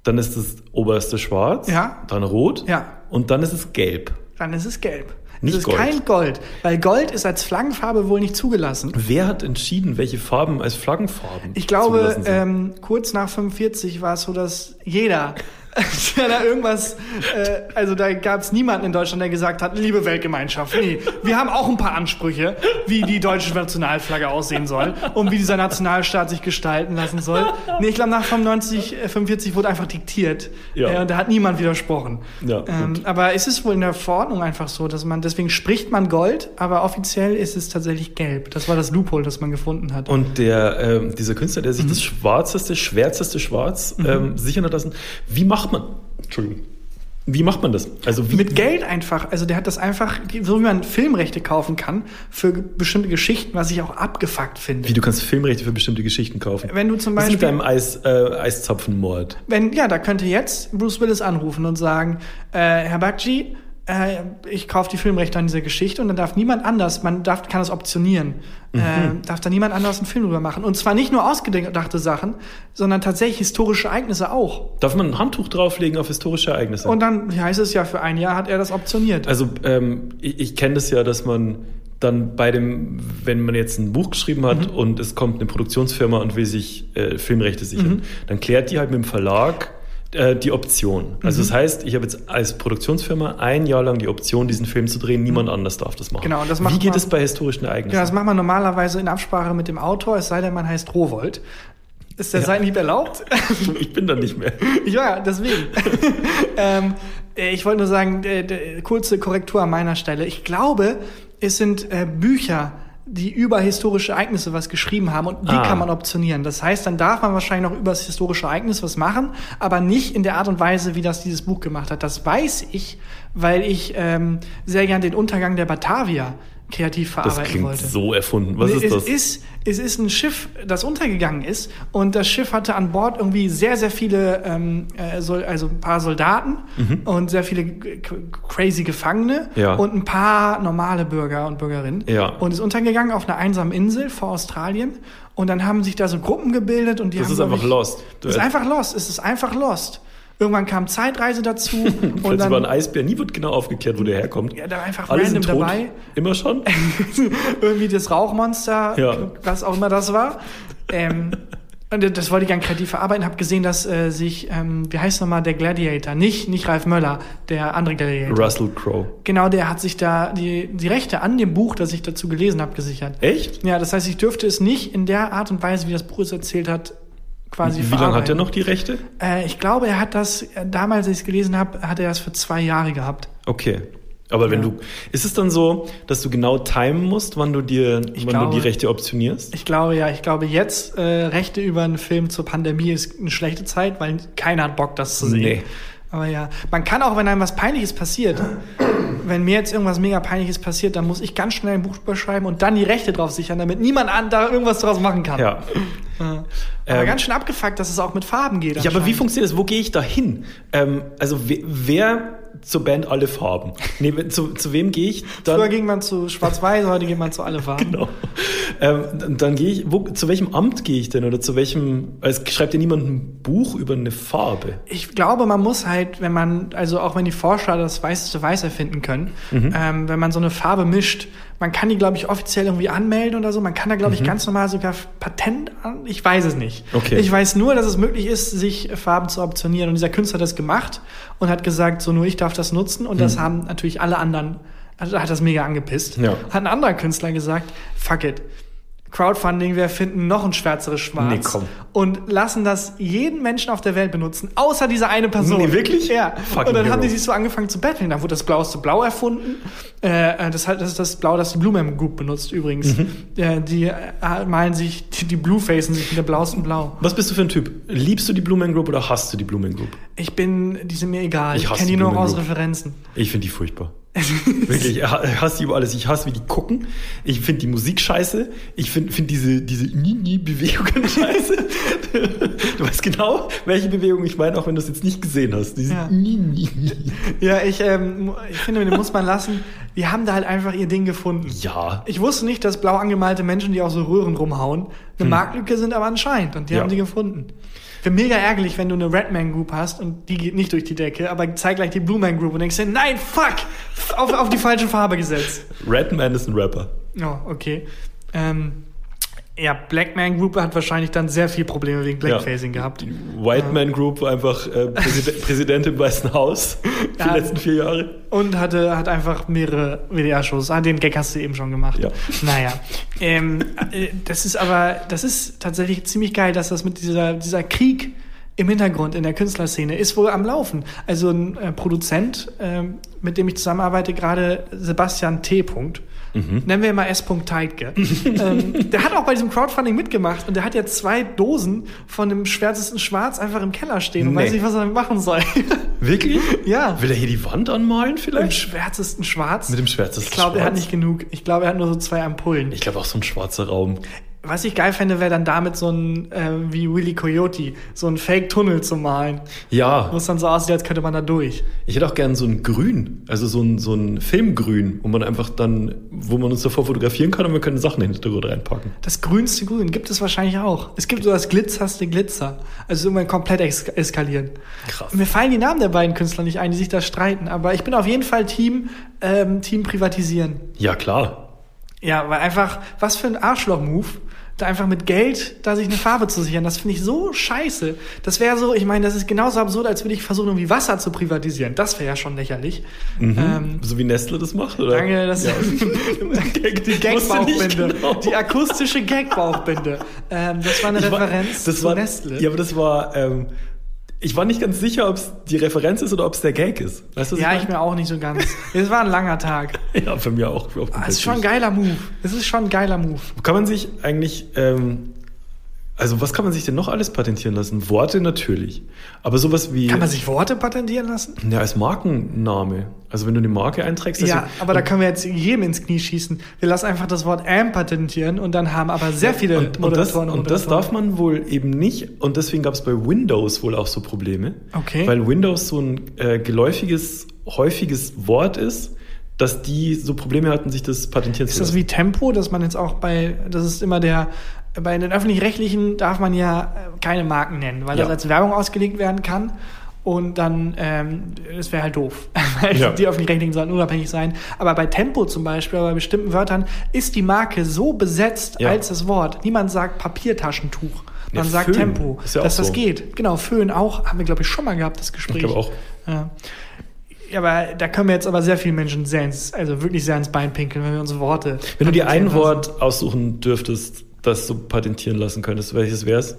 dann ist das oberste schwarz, Ja. dann rot Ja. und dann ist es gelb. Dann ist es gelb. Nicht es ist Gold. kein Gold, weil Gold ist als Flaggenfarbe wohl nicht zugelassen. Wer hat entschieden, welche Farben als Flaggenfarben Ich glaube, zugelassen sind? ähm, kurz nach 45 war es so, dass jeder, der da irgendwas, äh, also da gab es niemanden in Deutschland, der gesagt hat, liebe Weltgemeinschaft, nee, wir haben auch ein paar Ansprüche, wie die deutsche Nationalflagge aussehen soll und wie dieser Nationalstaat sich gestalten lassen soll. Nee, ich glaube, nach 95, äh, 45 wurde einfach diktiert Ja. äh, und da hat niemand widersprochen. Ja, ähm, aber es ist wohl in der Verordnung einfach so, dass man, deswegen spricht man Gold, aber offiziell ist es tatsächlich gelb. Das war das Loophole, das man gefunden hat. Und der, ähm, dieser Künstler, der sich Mhm. das schwarzeste, schwärzeste Schwarz ähm, sichern hat lassen, wie macht man, Entschuldigung, wie macht man das? Also wie, Mit Geld einfach. Also der hat das einfach, so wie man Filmrechte kaufen kann für bestimmte Geschichten, was ich auch abgefuckt finde. wie du kannst Filmrechte für bestimmte Geschichten kaufen. Wenn du zum ist Beispiel- deinem Eis, äh, Eiszapfenmord? Wenn, ja, da könnte jetzt Bruce Willis anrufen und sagen, äh, Herr Bakji, äh, ich kaufe die Filmrechte an dieser Geschichte und dann darf niemand anders, man darf, kann das optionieren, Mhm. äh, darf da niemand anders einen Film drüber machen. Und zwar nicht nur ausgedachte Sachen, sondern tatsächlich historische Ereignisse auch. Darf man ein Handtuch drauflegen auf historische Ereignisse? Und dann heißt es ja, für ein Jahr hat er das optioniert. Also ähm, ich, ich kenne das ja, dass man dann bei dem, wenn man jetzt ein Buch geschrieben hat Mhm. und es kommt eine Produktionsfirma und will sich äh, Filmrechte sichern, Mhm. dann klärt die halt mit dem Verlag äh, die Option. Also Mhm. das heißt, ich habe jetzt als Produktionsfirma ein Jahr lang die Option, diesen Film zu drehen, niemand anders darf das machen. Mhm. Genau, das macht Wie geht man- es bei historischen Ereignissen? Ja, das macht man normalerweise in Absprache mit dem Autor, es sei denn, man heißt Rowold. Ist der Ja. Seitenhieb erlaubt? ich bin da nicht mehr. ja, deswegen. ähm, äh, ich wollte nur sagen, äh, kurze Korrektur an meiner Stelle. Ich glaube, es sind äh, Bücher, die über historische Ereignisse was geschrieben haben und die Ah. kann man optionieren. Das heißt, dann darf man wahrscheinlich noch über das historische Ereignis was machen, aber nicht in der Art und Weise, wie das dieses Buch gemacht hat. Das weiß ich, weil ich ähm, sehr gern den Untergang der Batavia kreativ Das verarbeiten klingt wollte. so erfunden. Was Nee, ist es das? Ist, es ist ein Schiff, das untergegangen ist und das Schiff hatte an Bord irgendwie sehr, sehr viele, ähm, äh, also ein paar Soldaten und sehr viele crazy Gefangene Mhm. Ja. und ein paar normale Bürger und Bürgerinnen. Ja. Und ist untergegangen auf einer einsamen Insel vor Australien und dann haben sich da so Gruppen gebildet und die Das haben ist glaub einfach Lost. Das ist einfach Lost. Es ist einfach Lost. Irgendwann kam Zeitreise dazu und Falls über einen dann Eisbär nie wird genau aufgeklärt, wo der herkommt. ja, da einfach Alle random dabei. Immer schon? irgendwie das Rauchmonster, Ja. was auch immer das war. Ähm, und das wollte ich gerne kreativ verarbeiten. Habe gesehen, dass äh, sich, ähm, wie heißt nochmal der Gladiator? Nicht, nicht Ralf Möller, der andere Gladiator. Russell Crowe. Genau, der hat sich da die, die Rechte an dem Buch, das ich dazu gelesen habe, gesichert. Echt? Ja, das heißt, ich dürfte es nicht in der Art und Weise, wie das Buch es erzählt hat, quasi Wie lange hat er noch die Rechte? Äh, ich glaube, er hat das, äh, damals, als ich es gelesen habe, hat er das für zwei Jahre gehabt. Okay. Aber wenn Ja. du, ist es dann so, dass du genau timen musst, wann du dir, Ich wann glaube- du die Rechte optionierst? Ich glaube ja, ich glaube jetzt äh, Rechte über einen Film zur Pandemie ist eine schlechte Zeit, weil keiner hat Bock, das zu sehen. Nee. Aber ja, man kann auch, wenn einem was Peinliches passiert, wenn mir jetzt irgendwas mega Peinliches passiert, dann muss ich ganz schnell ein Buch drüber schreiben und dann die Rechte drauf sichern, damit niemand an da irgendwas draus machen kann. Ja. Aber Ähm, ganz schön abgefuckt, dass es auch mit Farben geht. Ja, aber wie funktioniert das? Wo gehe ich da hin? Ähm, also wer, wer zur Band alle Farben? Nee, zu, zu wem gehe ich dann? Früher ging man zu Schwarz-Weiß, heute geht man zu alle Farben. Genau. Ähm, dann, dann gehe ich, wo, zu welchem Amt gehe ich denn oder zu welchem, es schreibt ja niemand ein Buch über eine Farbe. Ich glaube, man muss halt, wenn man, also auch wenn die Forscher das weißeste Weiß erfinden können, Mhm. ähm, wenn man so eine Farbe mischt, man kann die, glaube ich, offiziell irgendwie anmelden oder so. Man kann da, glaube ich, ganz normal sogar Patent an. Ich weiß es nicht. Mhm. Okay. Ich weiß nur, dass es möglich ist, sich Farben zu optionieren. Und dieser Künstler hat das gemacht und hat gesagt, so nur ich darf das nutzen. Und das haben natürlich alle anderen, also hat das mega angepisst. Mhm. Ja. Hat ein anderer Künstler gesagt, fuck it. Crowdfunding, wir finden noch ein schwärzeres Schwarz. Nee, komm. Und lassen das jeden Menschen auf der Welt benutzen, außer dieser eine Person. Nee, wirklich? Ja. Fucking und dann haben hero. die sich so angefangen zu betteln. Dann wurde das blaueste Blau erfunden. Äh, das, halt, das ist das Blau, das die Blue Man Group benutzt übrigens. Mhm. Äh, die äh, malen sich, die, die Bluefacen sich mit dem blauesten Blau. Was bist du für ein Typ? Liebst du die Blue Man Group oder hasst du die Blue Man Group? Ich bin, die sind mir egal. Ich Ich, kenne die die nur aus Group. Referenzen. Ich finde die furchtbar. Wirklich, ich hasse die über alles. Ich hasse, wie die gucken. Ich finde die Musik scheiße. Ich finde find diese, diese Ni-Ni-Bewegungen scheiße. du weißt genau, welche Bewegung ich meine, auch wenn du es jetzt nicht gesehen hast. Diese Ja. Ni-Ni. Ja, ich, ähm, ich finde, den muss man lassen. Die haben da halt einfach ihr Ding gefunden. Ja. Ich wusste nicht, dass blau angemalte Menschen, die auch so Röhren rumhauen, eine Marktlücke sind, aber anscheinend. Und die Ja. haben die gefunden. Wäre mega ärgerlich, wenn du eine Redman Group hast und die geht nicht durch die Decke, aber zeig gleich die Blue Man Group und denkst dir, nein, fuck, auf, auf die falsche Farbe gesetzt. Redman ist ein Rapper. Ja, okay. Ähm, ja, Black Man Group hat wahrscheinlich dann sehr viel Probleme wegen Blackfacing gehabt. Die White Man Group war einfach äh, Präsident, Präsident im Weißen Haus die Ja. letzten vier Jahre. Und hatte, hat einfach mehrere WDR-Shows. Ah, den Gag hast du eben schon gemacht. Ja. Naja. Ähm, äh, das ist aber, das ist tatsächlich ziemlich geil, dass das mit dieser, dieser Krieg im Hintergrund in der Künstlerszene ist wohl am Laufen. Also ein äh, Produzent, ähm, mit dem ich zusammenarbeite, gerade Sebastian T. Punkt. Nennen wir ihn mal S. Teitke. ähm, der hat auch bei diesem Crowdfunding mitgemacht und der hat jetzt zwei Dosen von dem schwärzesten Schwarz einfach im Keller stehen und Nee. weiß nicht, was er damit machen soll. Wirklich? ja. Will er hier die Wand anmalen vielleicht? schwärzesten Schwarz. Mit dem schwärzesten Ich glaube, er hat Schwarz? nicht genug. Ich glaube, er hat nur so zwei Ampullen. Ich glaube auch so ein schwarzer Raum. Was ich geil fände, wäre dann damit so ein, äh, wie Willy Coyote, so ein Fake-Tunnel zu malen. Ja, Wo es dann so aussieht, als könnte man da durch. ich hätte auch gern so ein Grün, also so ein, so ein Filmgrün, wo man einfach dann, wo man uns davor fotografieren kann und wir können Sachen in den Hintergrund reinpacken. Das grünste Grün gibt es wahrscheinlich auch. Es gibt so das glitzerste Glitzer. Also irgendwann komplett ex eskalieren. Krass. Mir fallen die Namen der beiden Künstler nicht ein, die sich da streiten. Aber ich bin auf jeden Fall Team, ähm, Team privatisieren. Ja, klar. Ja, weil einfach, was für ein Arschloch-Move, einfach mit Geld da sich eine Farbe zu sichern, das finde ich so scheiße. Das wäre so, ich meine, das ist genauso absurd, als würde ich versuchen, irgendwie Wasser zu privatisieren. Das wäre ja schon lächerlich. Ähm, So wie Nestle das macht, oder? danke, das Ja. die Gag-Bauchbinde. genau. Die akustische Gag-Bauchbinde. Ähm, das war eine Ich war- Referenz das zu war, Nestle. Ja, aber das war, ähm, ich war nicht ganz sicher, ob es die Referenz ist oder ob es der Gag ist. Weißt du, Ja, ich ich mir auch nicht so ganz. Es war ein langer Tag. Ja, für mich auch. auch Ah, Es ist schon ein geiler Move. Es ist schon ein geiler Move. Kann man sich eigentlich, ähm, also was kann man sich denn noch alles patentieren lassen? Worte natürlich. Aber sowas wie, Kann man sich Worte patentieren lassen? ja, als Markenname. Also wenn du eine Marke einträgst, Ja, also- aber da können wir jetzt jedem ins Knie schießen. Wir lassen einfach das Wort am patentieren und dann haben aber sehr viele und, und, das, Moderatoren und das darf man wohl eben nicht. Und deswegen gab es bei Windows wohl auch so Probleme. Okay. Weil Windows so ein äh, geläufiges, häufiges Wort ist, dass die so Probleme hatten, sich das patentieren Ist zu das lassen. wie Tempo, dass man jetzt auch bei, das ist immer der, bei den öffentlich-rechtlichen darf man ja äh, keine Marken nennen, weil Ja. das als Werbung ausgelegt werden kann. Und dann, ähm, das wäre halt doof. Weil Ja. Die öffentlich-rechtlichen sollten unabhängig sein. Aber bei Tempo zum Beispiel, bei bestimmten Wörtern, ist die Marke so besetzt Ja. als das Wort. Niemand sagt Papiertaschentuch. Man Ja, sagt Föhn Tempo. ist ja dass auch das so. geht. Genau, Föhn auch. Haben wir, glaube ich, schon mal gehabt, das Gespräch. Ich glaube auch. Ja. Aber da können wir jetzt aber sehr vielen Menschen sehr ins, also wirklich sehr ins Bein pinkeln, wenn wir unsere Worte. Wenn du dir ein lassen. Wort aussuchen dürftest, das du patentieren lassen könntest, welches wär's?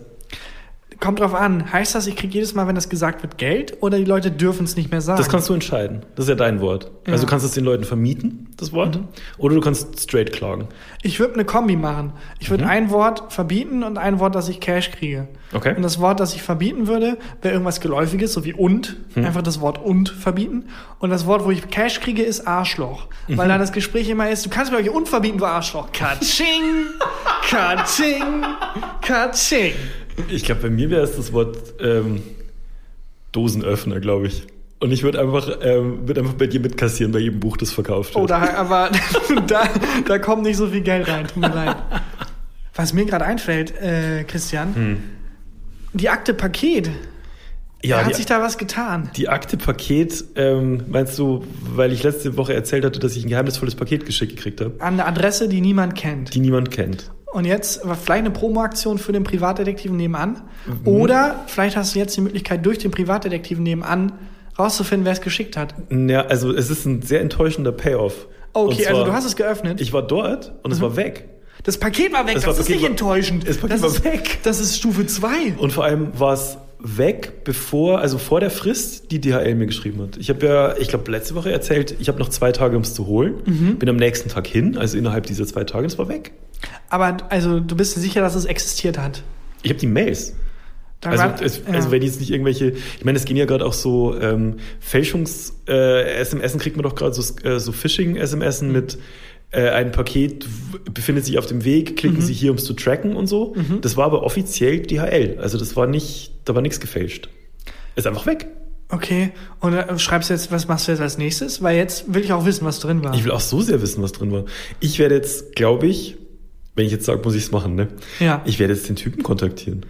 Kommt drauf an. Heißt das, ich kriege jedes Mal, wenn das gesagt wird, Geld oder die Leute dürfen es nicht mehr sagen? Das kannst du entscheiden. Das ist ja dein Wort. Ja. Also du kannst es den Leuten vermieten, das Wort, Mhm. oder du kannst straight klagen. ich würde eine Kombi machen. Ich Mhm. würde ein Wort verbieten und ein Wort, dass ich Cash kriege. Okay. Und das Wort, das ich verbieten würde, wäre irgendwas Geläufiges, so wie und. Mhm. Einfach das Wort und verbieten. Und das Wort, wo ich Cash kriege, ist Arschloch. Mhm. Weil dann das Gespräch immer ist, du kannst mir euch und verbieten, du Arschloch. Katsching, katsching, katsching. Ich glaube, bei mir wäre es das Wort ähm, Dosenöffner, glaube ich. Und ich würde einfach, ähm, würd einfach bei dir mitkassieren, bei jedem Buch, das verkauft wird. Oh, da, aber da, da kommt nicht so viel Geld rein, tut mir leid. Was mir gerade einfällt, äh, Christian, die Akte Paket, Hm. ja, hat die, sich da was getan? die Akte Paket, ähm, meinst du, weil ich letzte Woche erzählt hatte, dass ich ein geheimnisvolles Paket geschickt gekriegt habe, An eine Adresse, die niemand kennt. die niemand kennt? Und jetzt war vielleicht eine Promoaktion für den Privatdetektiven nebenan. Mhm. Oder vielleicht hast du jetzt die Möglichkeit, durch den Privatdetektiven nebenan rauszufinden, wer es geschickt hat. Ja, also es ist ein sehr enttäuschender Payoff. Okay, Und zwar, also du hast es geöffnet. Ich war dort und es Mhm. war weg. Das Paket war weg, Das das, war- ist Paket nicht enttäuschend. das Paket das war ist, weg. Das ist Stufe 2. Und vor allem war es weg, bevor, also vor der Frist, die DHL mir geschrieben hat. Ich habe ja, ich glaube, letzte Woche erzählt, ich habe noch zwei Tage, um es zu holen. Mhm. Bin am nächsten Tag hin, also innerhalb dieser zwei Tage, und es war weg. Aber also du bist dir sicher, dass es existiert hat. Ich habe die Mails. Da Also, ja. also wenn jetzt nicht irgendwelche, ich meine, es gehen ja gerade auch so ähm, Fälschungs-SMS, kriegt man doch gerade so, äh, so Phishing-SMS Mhm. mit äh, ein Paket befindet sich auf dem Weg, klicken Mhm. Sie hier, um es zu tracken und so. Das war aber offiziell DHL. Also das war nicht, da war nichts gefälscht. Ist einfach weg. Okay, und äh, schreibst du jetzt, was machst du jetzt als nächstes? Weil jetzt will ich auch wissen, was drin war. Ich will auch so sehr wissen, was drin war. Ich werde jetzt, glaube ich, wenn ich jetzt sage, muss ich es machen, ne? Ja. Ich werde jetzt den Typen kontaktieren.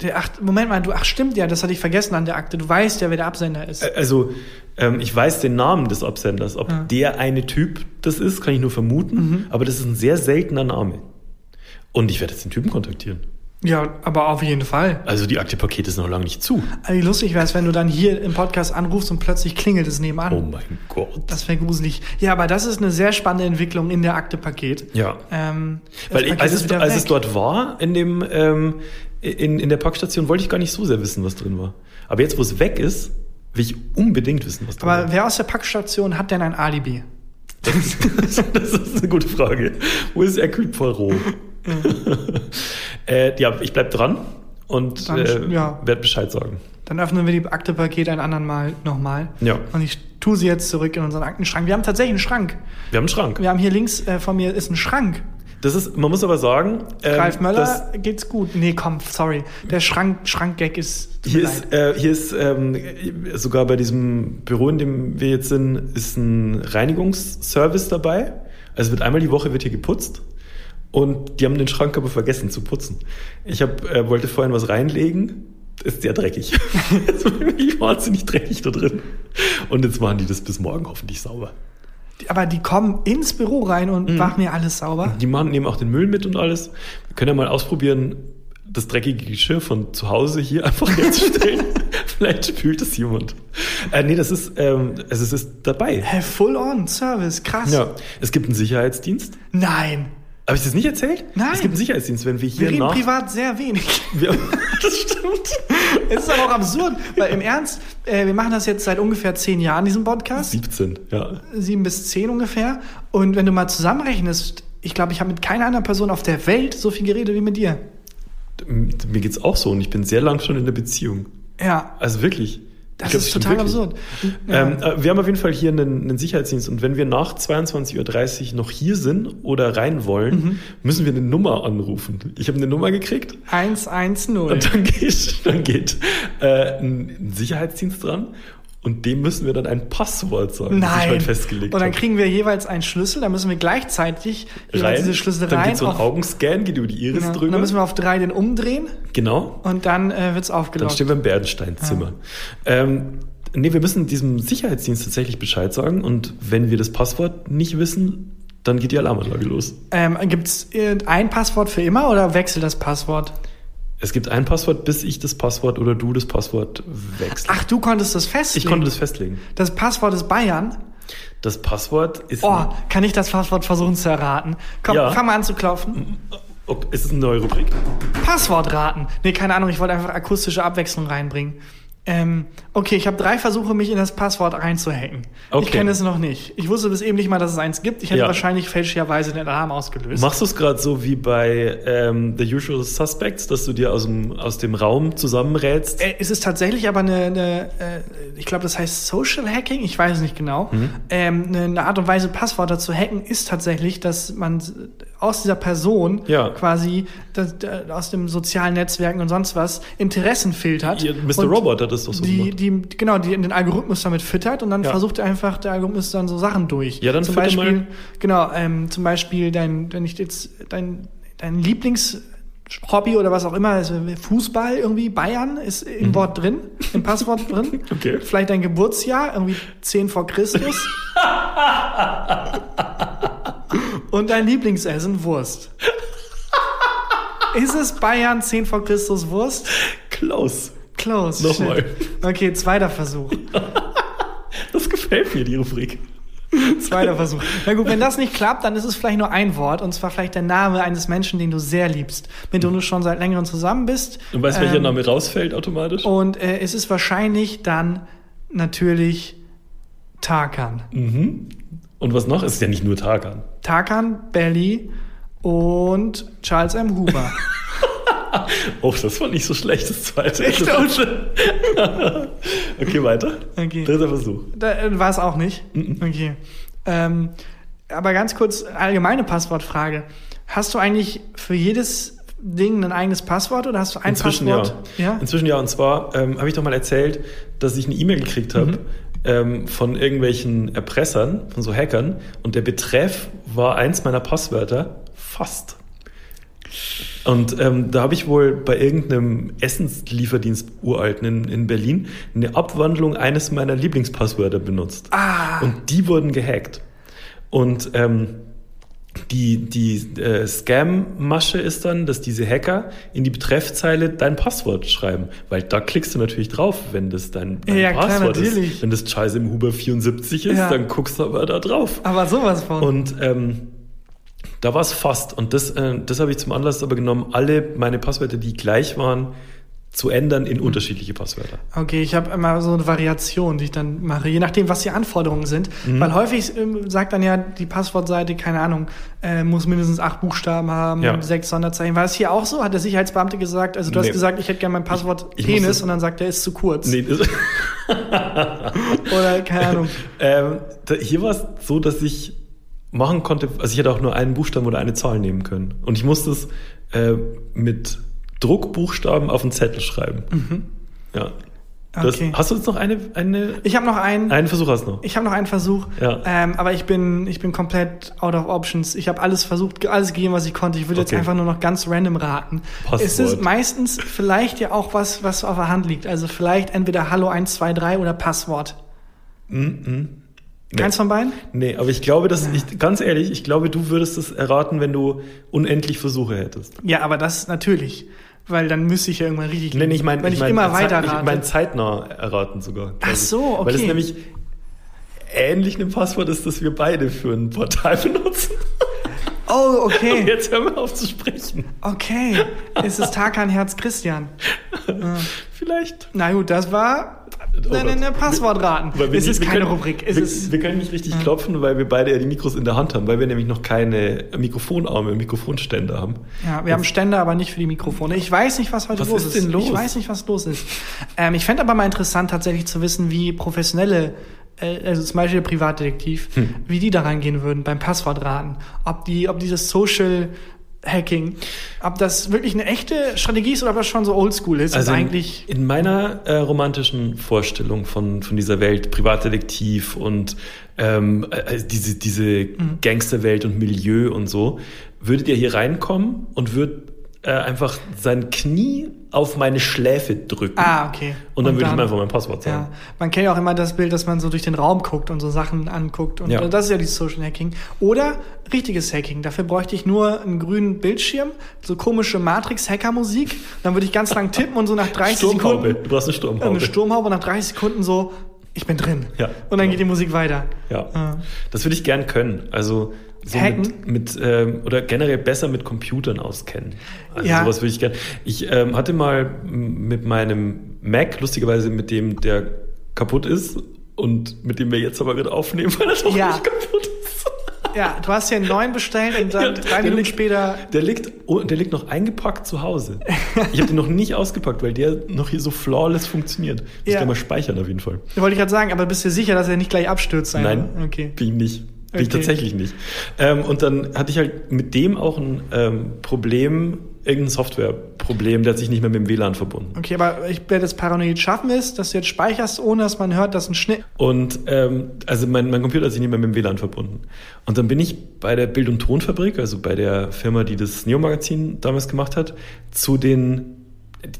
Der, ach, Moment mal, du, ach stimmt ja, das hatte ich vergessen an der Akte. Du weißt ja, wer der Absender ist. Also, ähm, ich weiß den Namen des Absenders. Ob Ja. der eine Typ das ist, kann ich nur vermuten. Aber das ist ein sehr seltener Name. Und ich werde jetzt den Typen kontaktieren. Ja, aber auf jeden Fall. Also die Akte-Paket ist noch lange nicht zu. Also, wie lustig wäre es, wenn du dann hier im Podcast anrufst und plötzlich klingelt es nebenan. Oh mein Gott. Das wäre gruselig. Ja, aber das ist eine sehr spannende Entwicklung in der Akte-Paket. Ja. Ähm, Weil ich, als, es, als es dort war, in dem ähm, in, in der Packstation, wollte ich gar nicht so sehr wissen, was drin war. Aber jetzt, wo es weg ist, will ich unbedingt wissen, was drin Aber war. wer aus der Packstation hat denn ein Alibi? Das ist, das ist eine gute Frage. Wo ist Hercule Poirot? äh, ja, ich bleib dran und Dann, äh, ja. werde Bescheid sagen. Dann öffnen wir die Akte-Paket ein anderen Mal nochmal. Ja. Und ich tue sie jetzt zurück in unseren Aktenschrank. Wir haben tatsächlich einen Schrank. Wir haben einen Schrank. Wir haben hier links äh, von mir ist ein Schrank. Das ist, man muss aber sagen, ähm, Ralf Möller geht's gut. Nee, komm, sorry. Der Schrank, Schrankgag ist. hier ist, äh, hier ist ähm, sogar bei diesem Büro, in dem wir jetzt sind, ist ein Reinigungsservice dabei. Also wird einmal die Woche wird hier geputzt. Und die haben den Schrank aber vergessen zu putzen. Ich hab, äh, wollte vorhin was reinlegen. Ist sehr dreckig. ist wirklich wahnsinnig dreckig da drin. Und jetzt machen die das bis morgen hoffentlich sauber. Aber die kommen ins Büro rein und Mhm. machen mir alles sauber. Die machen, nehmen auch den Müll mit und alles. Wir können ja mal ausprobieren, das dreckige Geschirr von zu Hause hier einfach herzustellen. Vielleicht spült es jemand. Äh, nee, das ist, ähm, also es ist dabei. Hä, full on Service, krass. Ja, es gibt einen Sicherheitsdienst. Nein. Habe ich das nicht erzählt? Nein. Es gibt einen Sicherheitsdienst, wenn wir hier Wir reden nach... privat sehr wenig. Wir, das stimmt. Es ist aber auch absurd, weil im Ernst, äh, wir machen das jetzt seit ungefähr zehn Jahren, diesen Podcast. 17, ja. Sieben bis zehn ungefähr. Und wenn du mal zusammenrechnest, ich glaube, ich habe mit keiner anderen Person auf der Welt so viel geredet wie mit dir. Mir geht's auch so und ich bin sehr lang schon in der Beziehung. Ja, Also wirklich. Das ist total wirklich. absurd. Ja. Ähm, äh, wir haben auf jeden Fall hier einen, einen Sicherheitsdienst und wenn wir nach 22.30 Uhr noch hier sind oder rein wollen, Mhm. müssen wir eine Nummer anrufen. Ich habe eine Nummer gekriegt 110. und dann geht, dann geht äh, ein Sicherheitsdienst dran und dem müssen wir dann ein Passwort sagen, das ich Nein. halt festgelegt Und dann habe. kriegen wir jeweils einen Schlüssel, dann müssen wir gleichzeitig jeweils diese Schlüssel dann rein. geht so ein auf- Augenscan, geht über die Iris Genau. Und drüber. dann müssen wir auf drei den umdrehen genau. und dann äh, wird's Dann aufgelockt. stehen wir im Bernsteinzimmer. Ähm, nee, wir müssen diesem Sicherheitsdienst tatsächlich Bescheid sagen und wenn wir das Passwort nicht wissen, dann geht die Alarmanlage los. Ähm, gibt's ein Passwort für immer oder wechselt das Passwort? Es gibt ein Passwort, bis ich das Passwort oder du das Passwort wechseln. Ach, du konntest das festlegen. ich konnte das festlegen. Das Passwort ist Bayern. Das Passwort ist. Oh, kann ich das Passwort versuchen zu erraten? Komm, Ja. fang mal an zu klopfen. Oh, ist es eine neue Rubrik? Passwort raten. Nee, keine Ahnung, ich wollte einfach akustische Abwechslung reinbringen. Ähm, okay, ich habe drei Versuche, mich in das Passwort reinzuhacken. Ich Okay. kenne es noch nicht. Ich wusste bis eben nicht mal, dass es eins gibt. Ich hätte Ja. wahrscheinlich fälschlicherweise den Alarm ausgelöst. Machst du es gerade so wie bei ähm, The Usual Suspects, dass du dir aus dem, aus dem Raum zusammenrätst? Äh, es ist tatsächlich aber eine, eine äh, ich glaube, das heißt Social Hacking, ich weiß es nicht genau. Mhm. Ähm, eine, eine Art und Weise, Passwörter zu hacken, ist tatsächlich, dass man aus dieser Person Ja. quasi das, aus dem sozialen Netzwerken und sonst was Interessen filtert. Ihr- Mr. und Robot hat das doch so die, gemacht. Die, genau, die den Algorithmus damit füttert und dann Ja. versucht einfach der Algorithmus dann so Sachen durch. Ja, dann zum Beispiel, mal. genau, ähm, zum Beispiel dein, wenn ich jetzt dein, dein Lieblings Hobby oder was auch immer, also Fußball irgendwie, Bayern ist im Wort drin, im Passwort drin. Mhm. Okay. Vielleicht dein Geburtsjahr, irgendwie 10 vor Christus. Und dein Lieblingsessen, Wurst. Ist es Bayern 10 vor Christus Wurst? Klaus. Close. Nochmal. shit. Okay, zweiter Versuch. Das gefällt mir, die Rubrik. Zweiter Versuch. Na gut, wenn das nicht klappt, dann ist es vielleicht nur ein Wort und zwar vielleicht der Name eines Menschen, den du sehr liebst, mit dem du schon seit längerem zusammen bist. Und weißt du, welcher Ähm, Name rausfällt automatisch? Und äh, es ist wahrscheinlich dann natürlich Tarkan. Mhm. Und was noch? Es ist ja nicht nur Tarkan. Tarkan, Belly und Charles M. Huber. Oh, das war nicht so schlecht, das zweite. Echt? okay, weiter. Okay. Dritter Versuch. Da äh, war es auch nicht. Okay. Ähm, aber ganz kurz allgemeine Passwortfrage. Hast du eigentlich für jedes Ding ein eigenes Passwort oder hast du ein Inzwischen Passwort? ja. Inzwischen ja. Und zwar ähm, habe ich doch mal erzählt, dass ich eine E-Mail gekriegt habe Mhm. ähm, von irgendwelchen Erpressern, von so Hackern. Und der Betreff war eins meiner Passwörter fast. Und ähm, da habe ich wohl bei irgendeinem Essenslieferdienst uralten in, in Berlin eine Abwandlung eines meiner Lieblingspasswörter benutzt. Ah. Und die wurden gehackt. Und ähm, die, die äh, Scam-Masche ist dann, dass diese Hacker in die Betreffzeile dein Passwort schreiben. Weil da klickst du natürlich drauf, wenn das dein, dein Ja, klar, Passwort natürlich. ist. Wenn das Charles im Huber 74 ist, Ja. dann guckst du aber da drauf. Aber sowas von. Und ähm, da war es fast. Und das, äh, das habe ich zum Anlass aber genommen, alle meine Passwörter, die gleich waren, zu ändern in unterschiedliche Passwörter. Okay, ich habe immer so eine Variation, die ich dann mache, je nachdem, was die Anforderungen sind. Weil häufig ähm, sagt dann ja die Passwortseite, keine Ahnung, äh, muss mindestens acht Buchstaben haben, Ja. sechs Sonderzeichen. War es hier auch so? Hat der Sicherheitsbeamte gesagt, also du Nee. hast gesagt, ich hätte gerne mein Passwort Ich- ich Penis und dann sagt er, ist zu kurz. Nee, das, Oder keine Ahnung. ähm, da, hier war es so, dass ich machen konnte, also ich hätte auch nur einen Buchstaben oder eine Zahl nehmen können. Und ich musste es äh, mit Druckbuchstaben auf den Zettel schreiben. Ja. Das, Okay. Hast du jetzt noch eine, eine, Ich habe noch einen. einen Versuch hast du noch? Ich habe noch einen Versuch, Ja. ähm, aber ich bin, ich bin komplett out of options. Ich habe alles versucht, alles gegeben, was ich konnte. Ich würde jetzt Okay. einfach nur noch ganz random raten. Passwort. Es ist meistens vielleicht ja auch was, was auf der Hand liegt. Also vielleicht entweder Hallo 123 oder Passwort. Nee. Keins von beiden? Nee, aber ich glaube, dass ich, ganz ehrlich, ich glaube, du würdest es erraten, wenn du unendlich Versuche hättest. Ja, aber das natürlich. Weil dann müsste ich ja irgendwann richtig Nee, ich meine, Wenn ich ich, mein, immer weiter ich rate. mein zeitnah erraten sogar. Ach ich. so, Weil es okay. nämlich ähnlich einem Passwort ist, das wir beide für ein Portal benutzen. oh, Und okay. jetzt hören wir auf zu sprechen. Okay. Es ist Tarkan Herz Christian. Vielleicht. Na gut, das war Oh Gott. eine Passwortraten. Weil wir Es ist wir keine können, Rubrik. Es wir, ist, wir können nicht richtig klopfen, weil wir beide ja die Mikros in der Hand haben, weil wir nämlich noch keine Mikrofonarme, Mikrofonständer haben. Ja, wir haben Ständer, aber nicht für die Mikrofone. Ich weiß nicht, was heute Was los ist ist. denn los? Ich weiß nicht, was los ist. Ähm, ich fände aber mal interessant, tatsächlich zu wissen, wie professionelle, äh, also zum Beispiel der Privatdetektiv, Hm. wie die da reingehen würden beim Passwortraten. Ob die, ob dieses Social Hacking, ob das wirklich eine echte Strategie ist oder ob das schon so oldschool ist. Also und in, eigentlich. in meiner äh, romantischen Vorstellung von, von dieser Welt, Privatdetektiv und ähm, äh, diese, diese Mhm. Gangsterwelt und Milieu und so, würdet ihr hier reinkommen und würdet äh, einfach sein Knie auf meine Schläfe drücken. Ah, okay. Und dann würde ich ihm einfach mein Passwort sagen. Ja, man kennt ja auch immer das Bild, dass man so durch den Raum guckt und so Sachen anguckt. Und Ja. das ist ja dieses Social Hacking. Oder richtiges Hacking. Dafür bräuchte ich nur einen grünen Bildschirm, so komische Matrix-Hacker-Musik. Dann würde ich ganz lang tippen und so nach 30 Sturmhaube. Sekunden Du brauchst eine äh, Sturmhaube. eine Sturmhaube und nach 30 Sekunden so, ich bin drin. Ja. Und dann geht die Musik weiter. Ja. Ja. Das würde ich gern können. Also so Hacken? mit, mit ähm, oder generell besser mit Computern auskennen. Also Ja. sowas würde ich gern. Ich ähm, hatte mal mit meinem Mac, lustigerweise mit dem, der kaputt ist und mit dem wir jetzt aber wieder aufnehmen, weil er doch Ja. nicht kaputt ist. Ja, du hast hier einen neuen bestellt und dann Ja, drei Minuten liegt- später. Der liegt, oh, der liegt noch eingepackt zu Hause. Ich habe den noch nicht ausgepackt, weil der noch hier so flawless funktioniert. Muss Ja. ich kann mal speichern auf jeden Fall. Wollte ich gerade sagen, aber bist du sicher, dass er nicht gleich abstürzt? einfach? Nein, Okay. bin ich nicht. Bin ich tatsächlich nicht. Ähm, und dann hatte ich halt mit dem auch ein ähm, Problem, irgendein Softwareproblem, der hat sich nicht mehr mit dem WLAN verbunden. Okay, aber ich werde es paranoid schaffen ist, dass du jetzt speicherst, ohne dass man hört, dass ein Schnitt. Und ähm, also mein, mein Computer hat sich nicht mehr mit dem WLAN verbunden. Und dann bin ich bei der Bild- und Tonfabrik, also bei der Firma, die das Neo-Magazin damals gemacht hat, zu den,